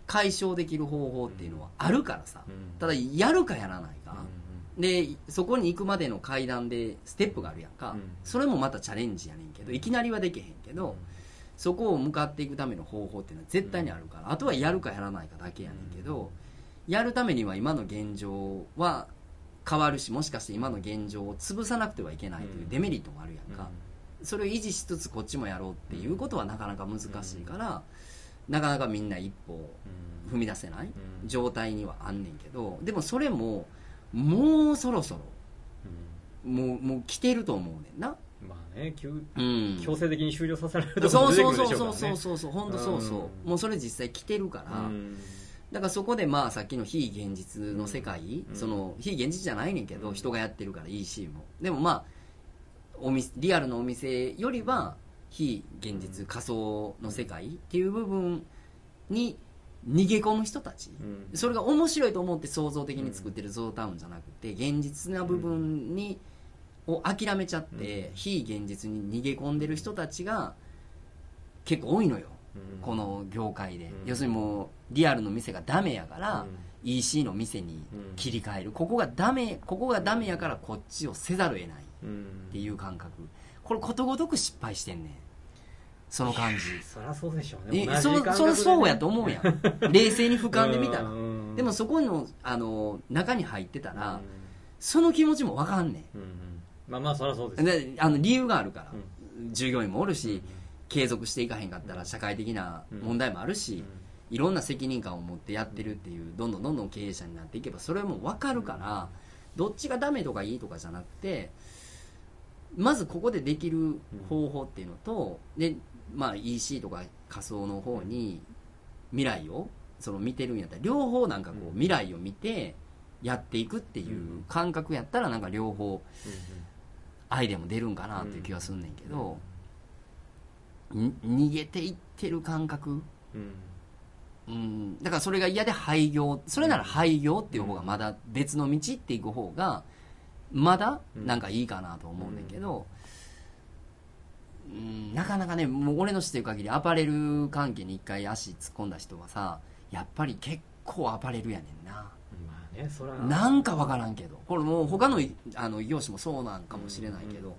[SPEAKER 1] 解消できる方法っていうのはあるからさ。ただやるかやらないか。でそこに行くまでの階段でステップがあるやんか。
[SPEAKER 2] うん。
[SPEAKER 1] それもまたチャレンジやねんけどいきなりはできへんけどそこを向かっていくための方法っていうのは絶対にあるから。あとはやるかやらないかだけやねんけどやるためには今の現状は変わるしもしかして今の現状を潰さなくてはいけないというデメリットもあるやんか、それを維持しつつこっちもやろうっていうことはなかなか難しいから、なかなかみんな一歩踏み出せない
[SPEAKER 2] うん。
[SPEAKER 1] 状態にはあんねんけどでもそれももうそろそろもうもう来てると思うねんな、
[SPEAKER 2] まあね急
[SPEAKER 1] うん、
[SPEAKER 2] 強制的に終了させられるとこ
[SPEAKER 1] そうそうそうそうそうそう本当そうそう、
[SPEAKER 2] うん。
[SPEAKER 1] もうそれ実際来てるから、
[SPEAKER 2] うん
[SPEAKER 1] だからそこでまあさっきの非現実の世界、
[SPEAKER 2] うん。
[SPEAKER 1] その非現実じゃないねんけど、
[SPEAKER 2] うん。
[SPEAKER 1] 人がやってるから EC も。でもまあお店リアルのお店よりは非現実仮想の世界っていう部分に逃げ込む人たち、
[SPEAKER 2] うん。
[SPEAKER 1] それが面白いと思って創造的に作ってるゾータウンじゃなくて現実な部分に、を諦めちゃって、
[SPEAKER 2] うん。
[SPEAKER 1] 非現実に逃げ込んでる人たちが結構多いのよ。
[SPEAKER 2] うん
[SPEAKER 1] この業界で、
[SPEAKER 2] うん。
[SPEAKER 1] 要するにもうリアルの店がダメやから、
[SPEAKER 2] うん。
[SPEAKER 1] EC の店に切り替える。ここがダメここがダメやからこっちをせざるを得ない。っ
[SPEAKER 2] うん。
[SPEAKER 1] ていう感覚。これことごとく失敗してんねん。その感じ。
[SPEAKER 2] そりゃそうでしょうね。
[SPEAKER 1] え
[SPEAKER 2] 同じ
[SPEAKER 1] そそりゃそうやと思うやん。冷静に俯瞰で見たら。
[SPEAKER 2] うん。
[SPEAKER 1] でもそこのあの中に入ってた
[SPEAKER 2] う
[SPEAKER 1] ら
[SPEAKER 2] ん。
[SPEAKER 1] その気持ちも分かんね
[SPEAKER 2] うんうん。まあまあそりゃそうです
[SPEAKER 1] あの理由があるから。
[SPEAKER 2] うん。
[SPEAKER 1] 従業員もおるし継続していかへんかったら社会的な問題もあるし、
[SPEAKER 2] うん。
[SPEAKER 1] いろんな責任感を持ってやってるっていうどんどんどんどん経営者になっていけばそれも分かるからどっちがダメとかいいとかじゃなくてまずここでできる方法っていうのとで、まあ、EC とか仮想の方に未来をその見てるんやったら両方なんかこう
[SPEAKER 2] うん。
[SPEAKER 1] 未来を見てやっていくっていう感覚やったらなんか両方アイデアも出るんかなっていう気はすんねんけど、に逃げていってる感覚？
[SPEAKER 2] うん。
[SPEAKER 1] うん、だからそれが嫌で廃業それなら廃業っていう方がまだ別の道っていく方がまだなんかいいかなと思うんだけど、うん、なかなかねもう俺の知ってる限りアパレル関係に一回足突っ込んだ人はさやっぱり結構アパレルやねんな。
[SPEAKER 2] まあねそら。
[SPEAKER 1] なんかわからんけど。これもう他のあの異業種もそうなんかもしれないけど、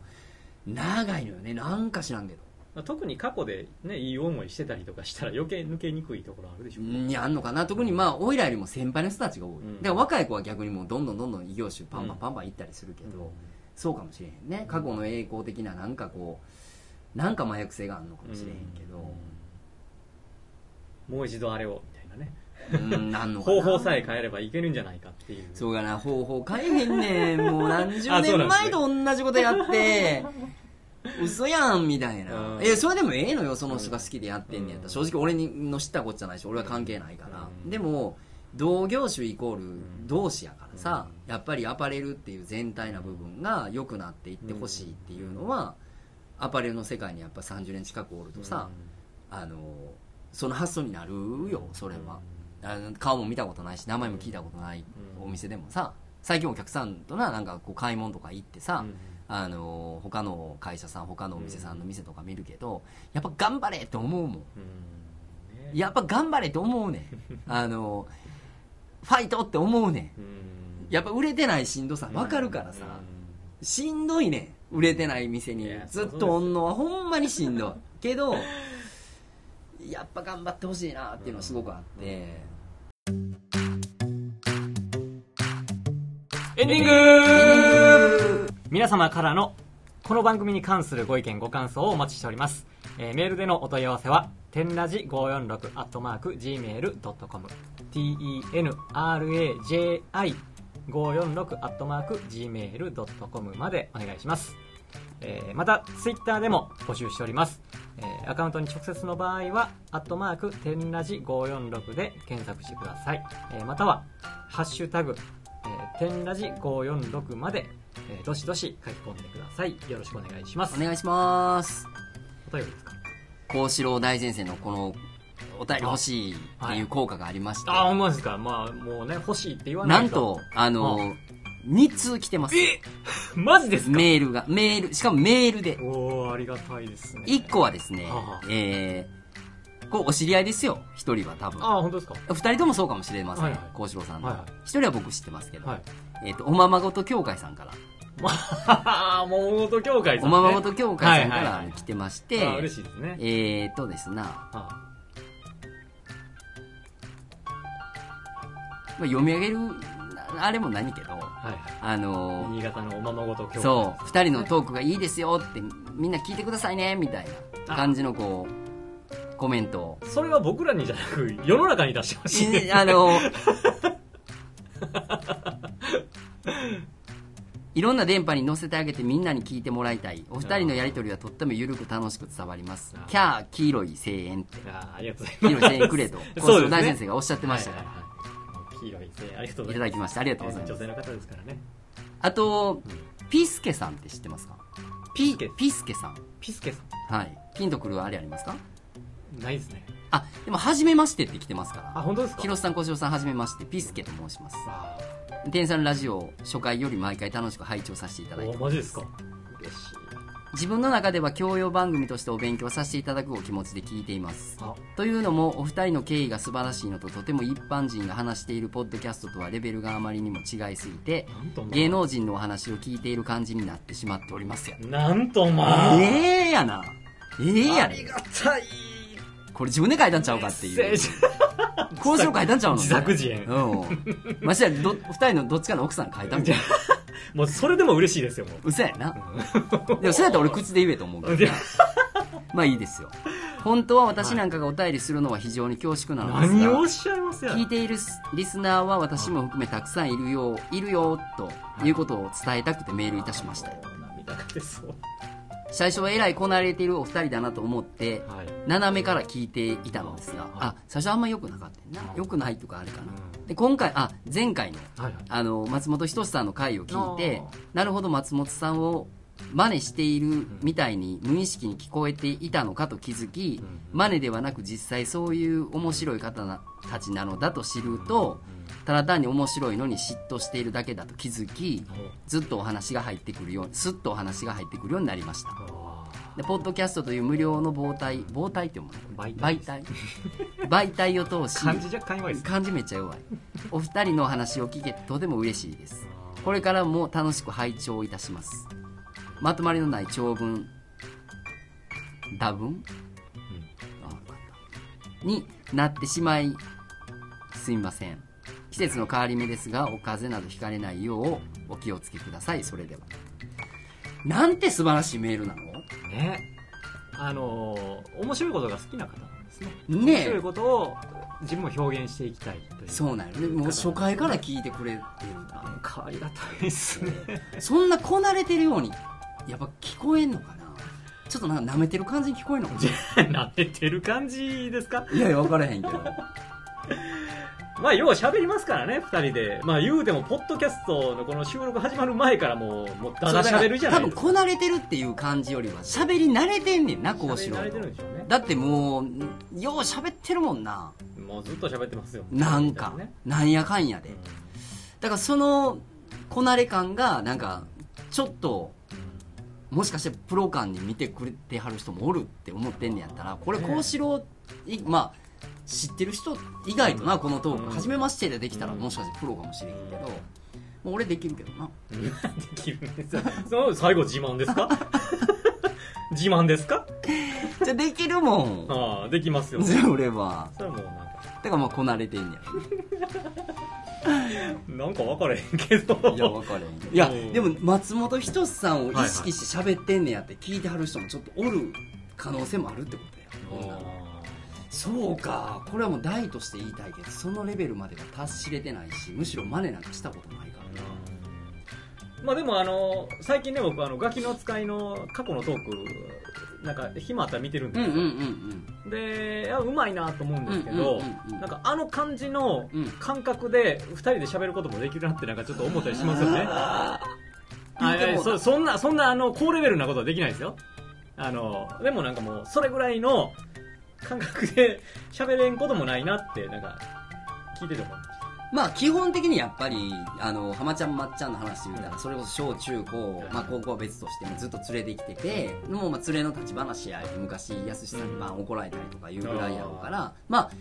[SPEAKER 1] 長いのよね。なんか知らんけど。
[SPEAKER 2] まあ特に過去でねいい思いしてたりとかしたら余計抜けにくいところあるでしょう。ね
[SPEAKER 1] にあんのかな？特にまあおいらよりも先輩の人たちが多い、
[SPEAKER 2] うん。
[SPEAKER 1] だから若い子は逆にもうどんどんどんどん異業種パンパンパンパン行ったりするけど、
[SPEAKER 2] うん。
[SPEAKER 1] そうかもしれへんね。過去の栄光的ななんかこうなんか麻薬性があるのかもしれへんけど、
[SPEAKER 2] もう一度あれをみたいなね。
[SPEAKER 1] うん、なんの
[SPEAKER 2] 方法さえ変えればいけるんじゃないかっていう。
[SPEAKER 1] そうかな方法変えへんねん。もう何十年前と同じことやって 嘘やんみたいな。
[SPEAKER 2] うん。
[SPEAKER 1] えそれでもええのよその人が好きでやってんねやったら。正直俺の知ったことじゃないし俺は関係ないから、
[SPEAKER 2] うん。
[SPEAKER 1] でも同業種イコール同志やからさ、やっぱりアパレルっていう全体な部分が良くなっていってほしいっていうのは、アパレルの世界にやっぱ30年近くおるとさ、あのその発想になるよそれは、顔も見たことないし名前も聞いたことない
[SPEAKER 2] うん。
[SPEAKER 1] お店でもさ最近お客さんとななんかこう買い物とか行ってさ、あの他の会社さん他のお店さんの店とか見るけどやっぱ頑張れって思うもん。やっぱ頑張れって思うねん。あのファイトって思うねん。やっぱ売れてないしんどさ分かるからさ、しんどいねん。売れてない店に。ずっとおんのはほんまにしんどい。けどやっぱ頑張ってほしいなっていうのはすごくあって、
[SPEAKER 2] エンディング皆様からのこの番組に関するご意見ご感想をお待ちしております、えーメールでのお問い合わせは天ラジ546アットマーク Gmail.com tenraji546 アットマーク Gmail.com までお願いします。えーまたツイッターでも募集しております、えーアカウントに直接の場合は「アットマーク天ラジ546」で検索してください、えーまたは「ハッシュタグ、えー、天ラジ546」まで、えーどしどし書き込んでください。よろしくお願いします。
[SPEAKER 1] お願いします。
[SPEAKER 2] お便りですか？
[SPEAKER 1] 幸四郎大先生のこのお便り欲しいっていう効果がありまして、
[SPEAKER 2] ああほんまですか？まあもうね欲しいって言わなと。
[SPEAKER 1] ないんとあの2通来てます。
[SPEAKER 2] マジですか？
[SPEAKER 1] メールが。メールしかもメールで。
[SPEAKER 2] おおありがたいですね。
[SPEAKER 1] 1個はですね
[SPEAKER 2] はあ
[SPEAKER 1] えー、こうお知り合いですよ。1人は多分。
[SPEAKER 2] ああ本当ですか
[SPEAKER 1] ？2人ともそうかもしれません。
[SPEAKER 2] はいはい。
[SPEAKER 1] 幸四郎さんの、
[SPEAKER 2] はいはい。
[SPEAKER 1] 1人は僕知ってますけど、
[SPEAKER 2] はい。
[SPEAKER 1] えっとおままごと協会さんから
[SPEAKER 2] まあ 桃本協会さん、ね、
[SPEAKER 1] おままごと協会さんか
[SPEAKER 2] はいはいはい。
[SPEAKER 1] ら来てまして、
[SPEAKER 2] あ嬉しいですね。
[SPEAKER 1] えーとですな、ま
[SPEAKER 2] あ。
[SPEAKER 1] あ、読み上げるあれも何けど
[SPEAKER 2] はいはい。
[SPEAKER 1] あのー
[SPEAKER 2] 新潟のおままごと協会。
[SPEAKER 1] そう2人のトークがいいですよってみんな聞いてくださいねみたいな感じのこうコメントを。
[SPEAKER 2] それは僕らにじゃなく世の中に出してほしい。
[SPEAKER 1] いあの いろんな電波に乗せてあげてみんなに聞いてもらいたい。お二人のやりとりはとっても緩く楽しく伝わりますキャー黄色い声援って
[SPEAKER 2] あありがとうござい
[SPEAKER 1] 黄
[SPEAKER 2] ます。
[SPEAKER 1] 色い声援くれと。
[SPEAKER 2] そうですね。
[SPEAKER 1] 大先生がおっしゃってましたから、
[SPEAKER 2] はいはいはい。黄色い声援ありがとうご
[SPEAKER 1] い
[SPEAKER 2] ざいます。
[SPEAKER 1] ただきました。ありがとうございます。
[SPEAKER 2] 女性の方ですからね。
[SPEAKER 1] あとピスケさんって知ってますか？ピピスケさん。
[SPEAKER 2] ピスケさん。
[SPEAKER 1] はい。ピンとくるあれありますか？
[SPEAKER 2] ないですね。
[SPEAKER 1] あでも初めましてって来てますから。
[SPEAKER 2] あ本当ですか？
[SPEAKER 1] 広瀬さん小城さんはじめまして。ピスケと申します
[SPEAKER 2] あ
[SPEAKER 1] 天さんラジオ初回より毎回楽しく拝聴させていただいて
[SPEAKER 2] おマジですか？嬉しい
[SPEAKER 1] 自分の中では教養番組としてお勉強させていただくお気持ちで聞いています。
[SPEAKER 2] あ。
[SPEAKER 1] というのもお二人の経緯が素晴らしいのととても一般人が話しているポッドキャストとはレベルがあまりにも違いすぎて芸能人のお話を聞いている感じになってしまっておりますよ。
[SPEAKER 2] なんとまあ
[SPEAKER 1] ええやな。ええやね
[SPEAKER 2] ありがたい。
[SPEAKER 1] これ自分で書いたんちゃうかっていう交渉書いたんちゃうの？
[SPEAKER 2] 自作自演。
[SPEAKER 1] うん。ましてやど二人のどっちかの奥さん書いたんじゃん
[SPEAKER 2] もうそれでも嬉しいですよもう。
[SPEAKER 1] 嘘やな。でもそうやったら俺口で言えと思うけど。なまあいいですよ。本当は私なんかがお便りするのは非常に恐縮なのですが。
[SPEAKER 2] 何をおっしゃいますや
[SPEAKER 1] 聞いているリスナーは私も含めたくさんいるよいるよということを伝えたくてメールいたしました
[SPEAKER 2] 涙が出そう
[SPEAKER 1] 最初はえらいこなれているお二人だなと思って
[SPEAKER 2] はい。
[SPEAKER 1] 斜めから聞いていたのですがあ最初あんま良くなかったよな。良くないとかあれかな。で今回あ前回の
[SPEAKER 2] はいはい。
[SPEAKER 1] あの松本人志さんの回を聞いて
[SPEAKER 2] あ
[SPEAKER 1] なるほど松本さんを真似しているみたいに無意識に聞こえていたのかと気づき真似ではなく実際そういう面白い方なたちなのだと知るとただ単に面白いのに嫉妬しているだけだと気づきずっとお話が入ってくるようスッとお話が入ってくるようになりました。でポッドキャストという無料の媒体媒体って思う
[SPEAKER 2] 媒
[SPEAKER 1] 媒体？媒体を通し
[SPEAKER 2] 漢字若干弱いです
[SPEAKER 1] 漢字めっちゃ弱い。お二人のお話を聞けてとても嬉しいです。これからも楽しく拝聴いたします。まとまりのない長文多文、あわかった。になってしまいすみません季節の変わり目ですがお風邪などひかれないようお気をつけください。それでは。なんて素晴らしいメールなの？
[SPEAKER 2] ねあのー面白いことが好きな方なんですね。
[SPEAKER 1] ね
[SPEAKER 2] 面白いことを自分も表現していきたいという。
[SPEAKER 1] そうなんよね。もう初回から聞いてくれてるんだ
[SPEAKER 2] なんかありがたいですね。
[SPEAKER 1] そんなこなれてるようにやっぱ聞こえんのかな？ちょっとなんか舐めてる感じに聞こえんのか
[SPEAKER 2] な？めてる感じですか？
[SPEAKER 1] ないやいや分からへんけど
[SPEAKER 2] まあ、よう喋りますからね、二人で。まあ、言うても、ポッドキャストのこの収録始まる前からもう、もう、だだ喋るじゃない。
[SPEAKER 1] 多分こなれてるっていう感じよりは喋り慣れてんねんなこうしろ
[SPEAKER 2] 慣れてるんでしょうね。
[SPEAKER 1] だってもうよう喋ってるもんな
[SPEAKER 2] もうずっと喋ってますよ。
[SPEAKER 1] なんか
[SPEAKER 2] ね
[SPEAKER 1] なんやかんやで
[SPEAKER 2] うん
[SPEAKER 1] だからそのこなれ感がなんかちょっともしかしてプロ感に見てくれてはる人もおるって思ってんねやったらこれ
[SPEAKER 2] ね
[SPEAKER 1] こうしろいまあ知ってる人意外となこのトーク。
[SPEAKER 2] うん。
[SPEAKER 1] 初めましてでできたら
[SPEAKER 2] うん
[SPEAKER 1] もしかしてプロかもしれんけど。もう俺できるけどな。
[SPEAKER 2] うん。できる。んですよ。その最後自慢ですか？自慢ですか？
[SPEAKER 1] じゃあできるもん。
[SPEAKER 2] ああ、できますよ。
[SPEAKER 1] じゃあ俺は。
[SPEAKER 2] それはもうなんか、
[SPEAKER 1] だからまあこなれてんね
[SPEAKER 2] なんか分からへんけど。
[SPEAKER 1] やいや分かれへん。いや
[SPEAKER 2] うん。
[SPEAKER 1] でも松本人志さんを意識して喋ってんねやって聞いてはる人もちょっとおる可能性もあるってことや。ほんならそうか。これはもう大として言いたいけどそのレベルまでは達しれてないしむしろ真似なんかしたことないからな。
[SPEAKER 2] まあでもあの最近ね僕あのガキの使いの過去のトークなんか暇あったら見てるんですよ、
[SPEAKER 1] うんうんうん
[SPEAKER 2] でいやうまいなと思うんですけど、
[SPEAKER 1] うんうんうんうん。
[SPEAKER 2] なんかあの感じの
[SPEAKER 1] うん。
[SPEAKER 2] 感覚で2人で喋ることもできるなってなんかちょっと思ったりしますよね。あ
[SPEAKER 1] 言うてもうた
[SPEAKER 2] そそんなそんなあの高レベルなことはできないですよ。あのでもなんかもうそれぐらいの感覚で喋れんこともないなってなんか聞いてて思う
[SPEAKER 1] まあ基本的にやっぱりあの浜ちゃんまっちゃんの話で言うたらそれこそ小中高、まあ、高校は別としてもずっと連れてきててもうまあ連れの立ち話や昔やすしさんにまあ怒られたりとかいうぐらいやろうからまあ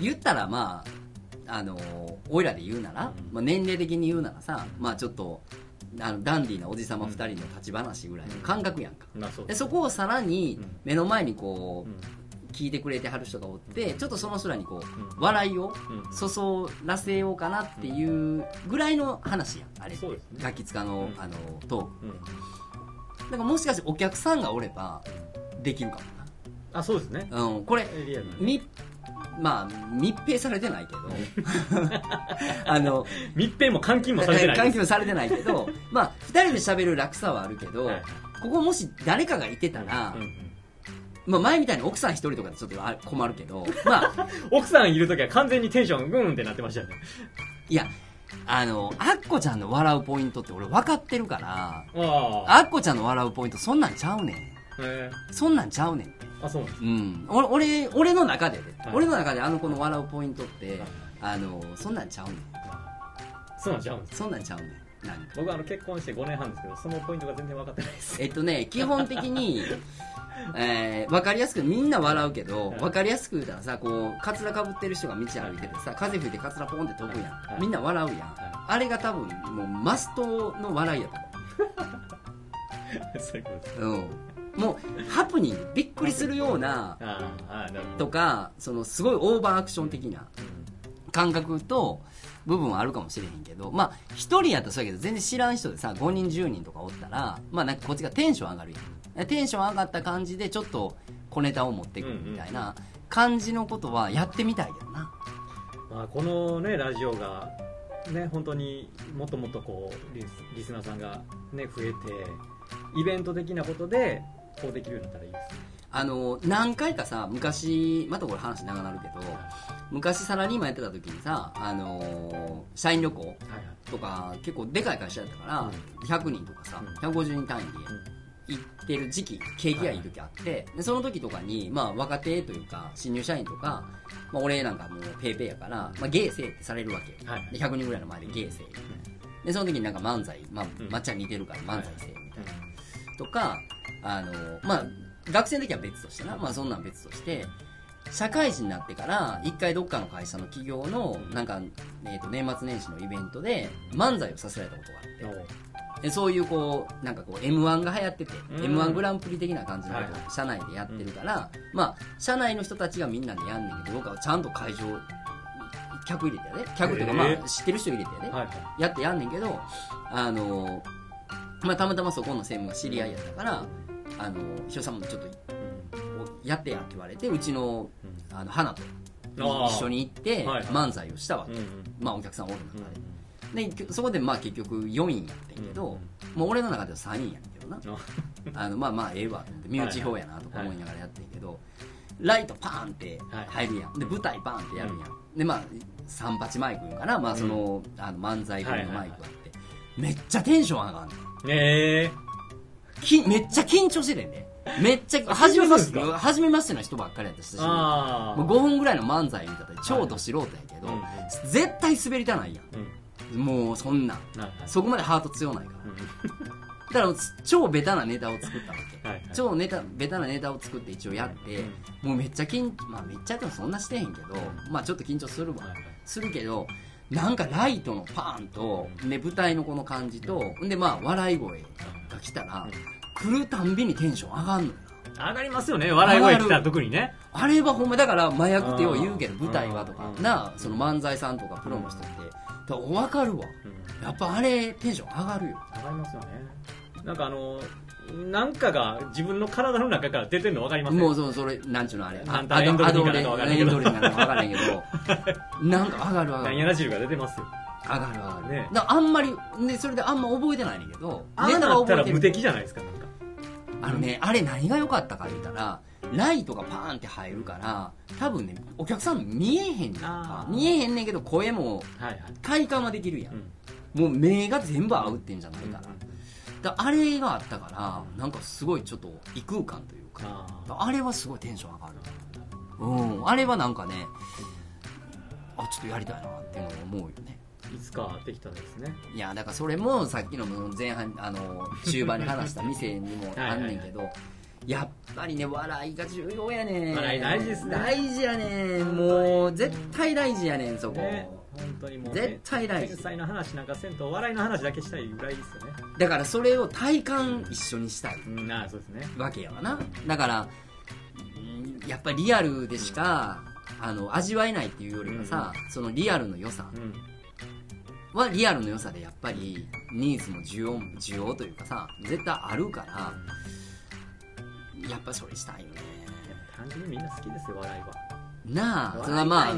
[SPEAKER 1] 言ったらまああのおいらで言うなら、まあ、年齢的に言うならさまあちょっとあのダンディーなおじさま2人の立ち話ぐらいの感覚やんか。
[SPEAKER 2] まあそう
[SPEAKER 1] でそこをさらに
[SPEAKER 2] うん。
[SPEAKER 1] 目の前にこ
[SPEAKER 2] うん。
[SPEAKER 1] う聞いてくれてはる人がおってちょっとその人らにこう
[SPEAKER 2] うん。
[SPEAKER 1] 笑いを
[SPEAKER 2] うん。
[SPEAKER 1] そそらせようかなっていうぐらいの話やん。あれ。
[SPEAKER 2] ね。
[SPEAKER 1] ガキ使の
[SPEAKER 2] うん。
[SPEAKER 1] あのトーク
[SPEAKER 2] うん。
[SPEAKER 1] だからもしかしてお客さんがおればできるかも
[SPEAKER 2] あそうですね。
[SPEAKER 1] な、うん、これみまあ密閉されてないけど。あの
[SPEAKER 2] 密閉も監禁もされてない
[SPEAKER 1] 換気もされてないけどまあ2人で喋る楽さはあるけど、
[SPEAKER 2] はい。
[SPEAKER 1] ここもし誰かがいてたら、
[SPEAKER 2] うんうん
[SPEAKER 1] まあ、前みたいに奥さん一人とかでちょっとあ困るけどまあ
[SPEAKER 2] 奥さんいるときは完全にテンショングーンってなってましたよね。
[SPEAKER 1] いやあのアッコちゃんの笑うポイントって俺分かってるから
[SPEAKER 2] ああ。
[SPEAKER 1] アッコちゃんの笑うポイントそんなんちゃうねん。
[SPEAKER 2] え。
[SPEAKER 1] そんなんちゃうねん。って
[SPEAKER 2] ー、あそうなんです
[SPEAKER 1] うん。俺俺俺の中でね、
[SPEAKER 2] はい。
[SPEAKER 1] 俺の中であの子の笑うポイントってあのそんなんちゃうねん。
[SPEAKER 2] そうなんちゃうん
[SPEAKER 1] そんなんちゃうねん。
[SPEAKER 2] 僕はあの結婚して5年半ですけどそのポイントが全然分かってないです。
[SPEAKER 1] えっとね基本的に えー、分かりやすくみんな笑うけど
[SPEAKER 2] はい
[SPEAKER 1] 分かりやすく言ったらさこうカツラかぶってる人が道歩いててさ風吹いてカツラポンって飛ぶやん、
[SPEAKER 2] はい。
[SPEAKER 1] みんな笑うやん、
[SPEAKER 2] は
[SPEAKER 1] あれが多分もうマストの笑いやと
[SPEAKER 2] そういう
[SPEAKER 1] う、うん、もうハプニングびっくりするようなとかそのすごいオーバーアクション的な感覚と部分はあるかもしれへんけどまあ一人やったらそうやけど全然知らん人でさ5人10人とかおったらまあなんかこっちがテンション上がるやんテンション上がった感じでちょっと小ネタを持ってくるみたいな感じのことはやってみたいけどな。
[SPEAKER 2] まあ、このねラジオがね本当にもっともっとこうリスリスナーさんがね増えてイベント的なことでこうできるようになったらいいですね。
[SPEAKER 1] あの何回かさ昔またこれ話長なるけど昔サラリーマンやってた時にさあの社員旅行とか結構でかい会社やったから、
[SPEAKER 2] うん。
[SPEAKER 1] 100人とかさ、
[SPEAKER 2] うん。
[SPEAKER 1] 150人単位で行ってる時期景気がい。い時あって、でその時とかに、まあ、若手というか新入社員とか、まあ、俺なんかもうペーペーやから、まあ、ゲーセーってされるわけ、
[SPEAKER 2] はい。
[SPEAKER 1] で100人ぐらいの前でゲーセー。でその時になんか漫才、まあ
[SPEAKER 2] うん。
[SPEAKER 1] まっちゃん似てるから漫才せえみたいな、
[SPEAKER 2] うん。
[SPEAKER 1] とかあのまあ学生の時は別としてな、まあ、そんなん別として社会人になってから一回どっかの会社の企業のなんか、えー、と年末年始のイベントで漫才をさせられたことがあって。でそういうこうなんかこう m 1が流行ってて、
[SPEAKER 2] うん。
[SPEAKER 1] m 1グランプリ的な感じのこと
[SPEAKER 2] はい
[SPEAKER 1] を社内でやってるから、まあ社内の人たちがみんなでやんねんけど僕はちゃんと会場客入れてやで。客というかまあ知ってる人入れてやで、
[SPEAKER 2] はいはい。
[SPEAKER 1] やってやんねんけどあのまあたまたまそこの専務が知り合いやったからあのひろさんもちょっとやってやって言われてうちのあの花と一緒に行って
[SPEAKER 2] はいはい。
[SPEAKER 1] 漫才をしたわけ、
[SPEAKER 2] うんうん。
[SPEAKER 1] まあお客さんおる
[SPEAKER 2] うん
[SPEAKER 1] 中で、でそこでまあ結局4人やってんけど、もう俺の中では3人やねんけどな。
[SPEAKER 2] うん
[SPEAKER 1] あのまあまあええわと思って身内表やなとか思いながらやってんけど、ライトパーンって入るやん。で舞台パーンってやるやん、でまあ三八マイクいうかな、まあ、その,、あの漫才風のマイクがあって、めっちゃテンション上がんねん。
[SPEAKER 2] ええ
[SPEAKER 1] きめっちゃ緊張しててんね。めっちゃ
[SPEAKER 2] あ
[SPEAKER 1] 初めまして初めましての人ばっかりやったし
[SPEAKER 2] ああ
[SPEAKER 1] もう5分ぐらいの漫才見たって超ど素人やけど、
[SPEAKER 2] うん。
[SPEAKER 1] 絶対滑りたないや
[SPEAKER 2] うん
[SPEAKER 1] んもうそんな。そこまでハート強ないから。
[SPEAKER 2] うん。
[SPEAKER 1] だから超ベタなネタを作ったわけ、
[SPEAKER 2] はいはい。
[SPEAKER 1] 超ネタベタなネタを作って一応やって、もうめっちゃ緊まあめっちゃやってもそんなしてへんけど、まあちょっと緊張するわ、するけどなんかライトのパーンとで舞台のこの感じとでまあ笑い声が来たら、来るたんびにテンション上がんのよ。な
[SPEAKER 2] 上がりますよね笑い声来たら特にね。
[SPEAKER 1] あれはほんまだから麻薬ってよう言うけど
[SPEAKER 2] うん。
[SPEAKER 1] 舞台はとか。
[SPEAKER 2] うん。
[SPEAKER 1] なその漫才さんとかプロの人ってだ分かるわ。やっぱあれテンション上がるよ。
[SPEAKER 2] 上がりますよね。なんかあのなんかが自分の体の中から出てるの分かります
[SPEAKER 1] もうそそれなんちゅうのあれ。
[SPEAKER 2] あんたエンドリンかなんか分か
[SPEAKER 1] らんけど。なんか上がる上がる。
[SPEAKER 2] 何やら汁が出てますよ。
[SPEAKER 1] 上がる上がる、
[SPEAKER 2] ね。
[SPEAKER 1] あんまりねそれであんま覚えてないねんけど。
[SPEAKER 2] あなったら無
[SPEAKER 1] 覚えてる
[SPEAKER 2] 敵じゃないですかなんか。
[SPEAKER 1] あのねあれ何が良かったか言うたらライトがパーンって入るから多分ねお客さん見えへんねんか。見えへんねんけど声も
[SPEAKER 2] はいはい。
[SPEAKER 1] 体感はできるやん。
[SPEAKER 2] うん。
[SPEAKER 1] もう目が全部合うってんじゃないかな、
[SPEAKER 2] うん
[SPEAKER 1] だあれがあったからなんかすごいちょっと異空間というか
[SPEAKER 2] あ
[SPEAKER 1] あれはすごいテンション上がる。うん。あれはなんかねあちょっとやりたいなっていうのを思うよね。
[SPEAKER 2] ーいつかできたらですね。
[SPEAKER 1] いやだからそれもさっきの前半あの中盤に話した店にもあんねんけどやっぱりね笑いが重要やねん。
[SPEAKER 2] 笑い大事ですね。
[SPEAKER 1] 大事やねん。もう絶対大事やねんそこ、
[SPEAKER 2] ね本当にもうね
[SPEAKER 1] 絶対大事。
[SPEAKER 2] 天才の話なんかせんと笑いの話だけしたいぐらいですよね。
[SPEAKER 1] だからそれを体感一緒にしたい。
[SPEAKER 2] うんああそうですね。
[SPEAKER 1] わけやわな。だからうんやっぱりリアルでしかあの味わえないっていうよりはさ、そのリアルの良さ。
[SPEAKER 2] うん。
[SPEAKER 1] はリアルの良さでやっぱりニーズも需要も需要というかさ絶対あるからやっぱそれしたいよね。
[SPEAKER 2] 単純にみんな好きですよ笑いは。
[SPEAKER 1] なあそれはまあ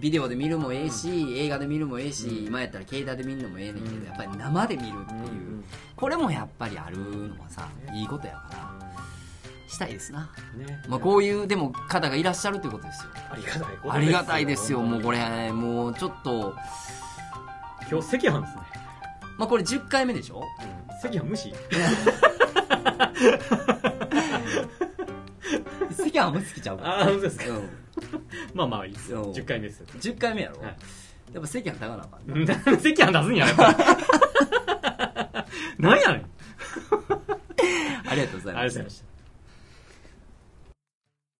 [SPEAKER 1] ビデオで見るもええし、映画で見るもええし、今やったら携帯で見るのもええねんけど、
[SPEAKER 2] うん。
[SPEAKER 1] やっぱり生で見るっていう、
[SPEAKER 2] うん
[SPEAKER 1] これもやっぱりあるのはさいいことやからしたいですな、
[SPEAKER 2] ね。
[SPEAKER 1] まあ、こういうでも方がいらっしゃるということですよ。
[SPEAKER 2] ありがたいこと
[SPEAKER 1] ありがたいですよ、もうこ
[SPEAKER 2] れ。
[SPEAKER 1] れ、もうちょっと、
[SPEAKER 2] 今日赤飯ですね。
[SPEAKER 1] まあこれ10回目でしょ？
[SPEAKER 2] 赤飯無視？
[SPEAKER 1] 席はあんま好きちゃうから。
[SPEAKER 2] ああ本当ですか？
[SPEAKER 1] うん。
[SPEAKER 2] まあまあいいです。
[SPEAKER 1] うん。
[SPEAKER 2] 10回目ですよ。
[SPEAKER 1] 10回目やろ、
[SPEAKER 2] はい。
[SPEAKER 1] やっぱ席は高なあかんな
[SPEAKER 2] うん赤飯出すんややっぱ。なんやねん。
[SPEAKER 1] ありがとうございました
[SPEAKER 2] ありがとうございました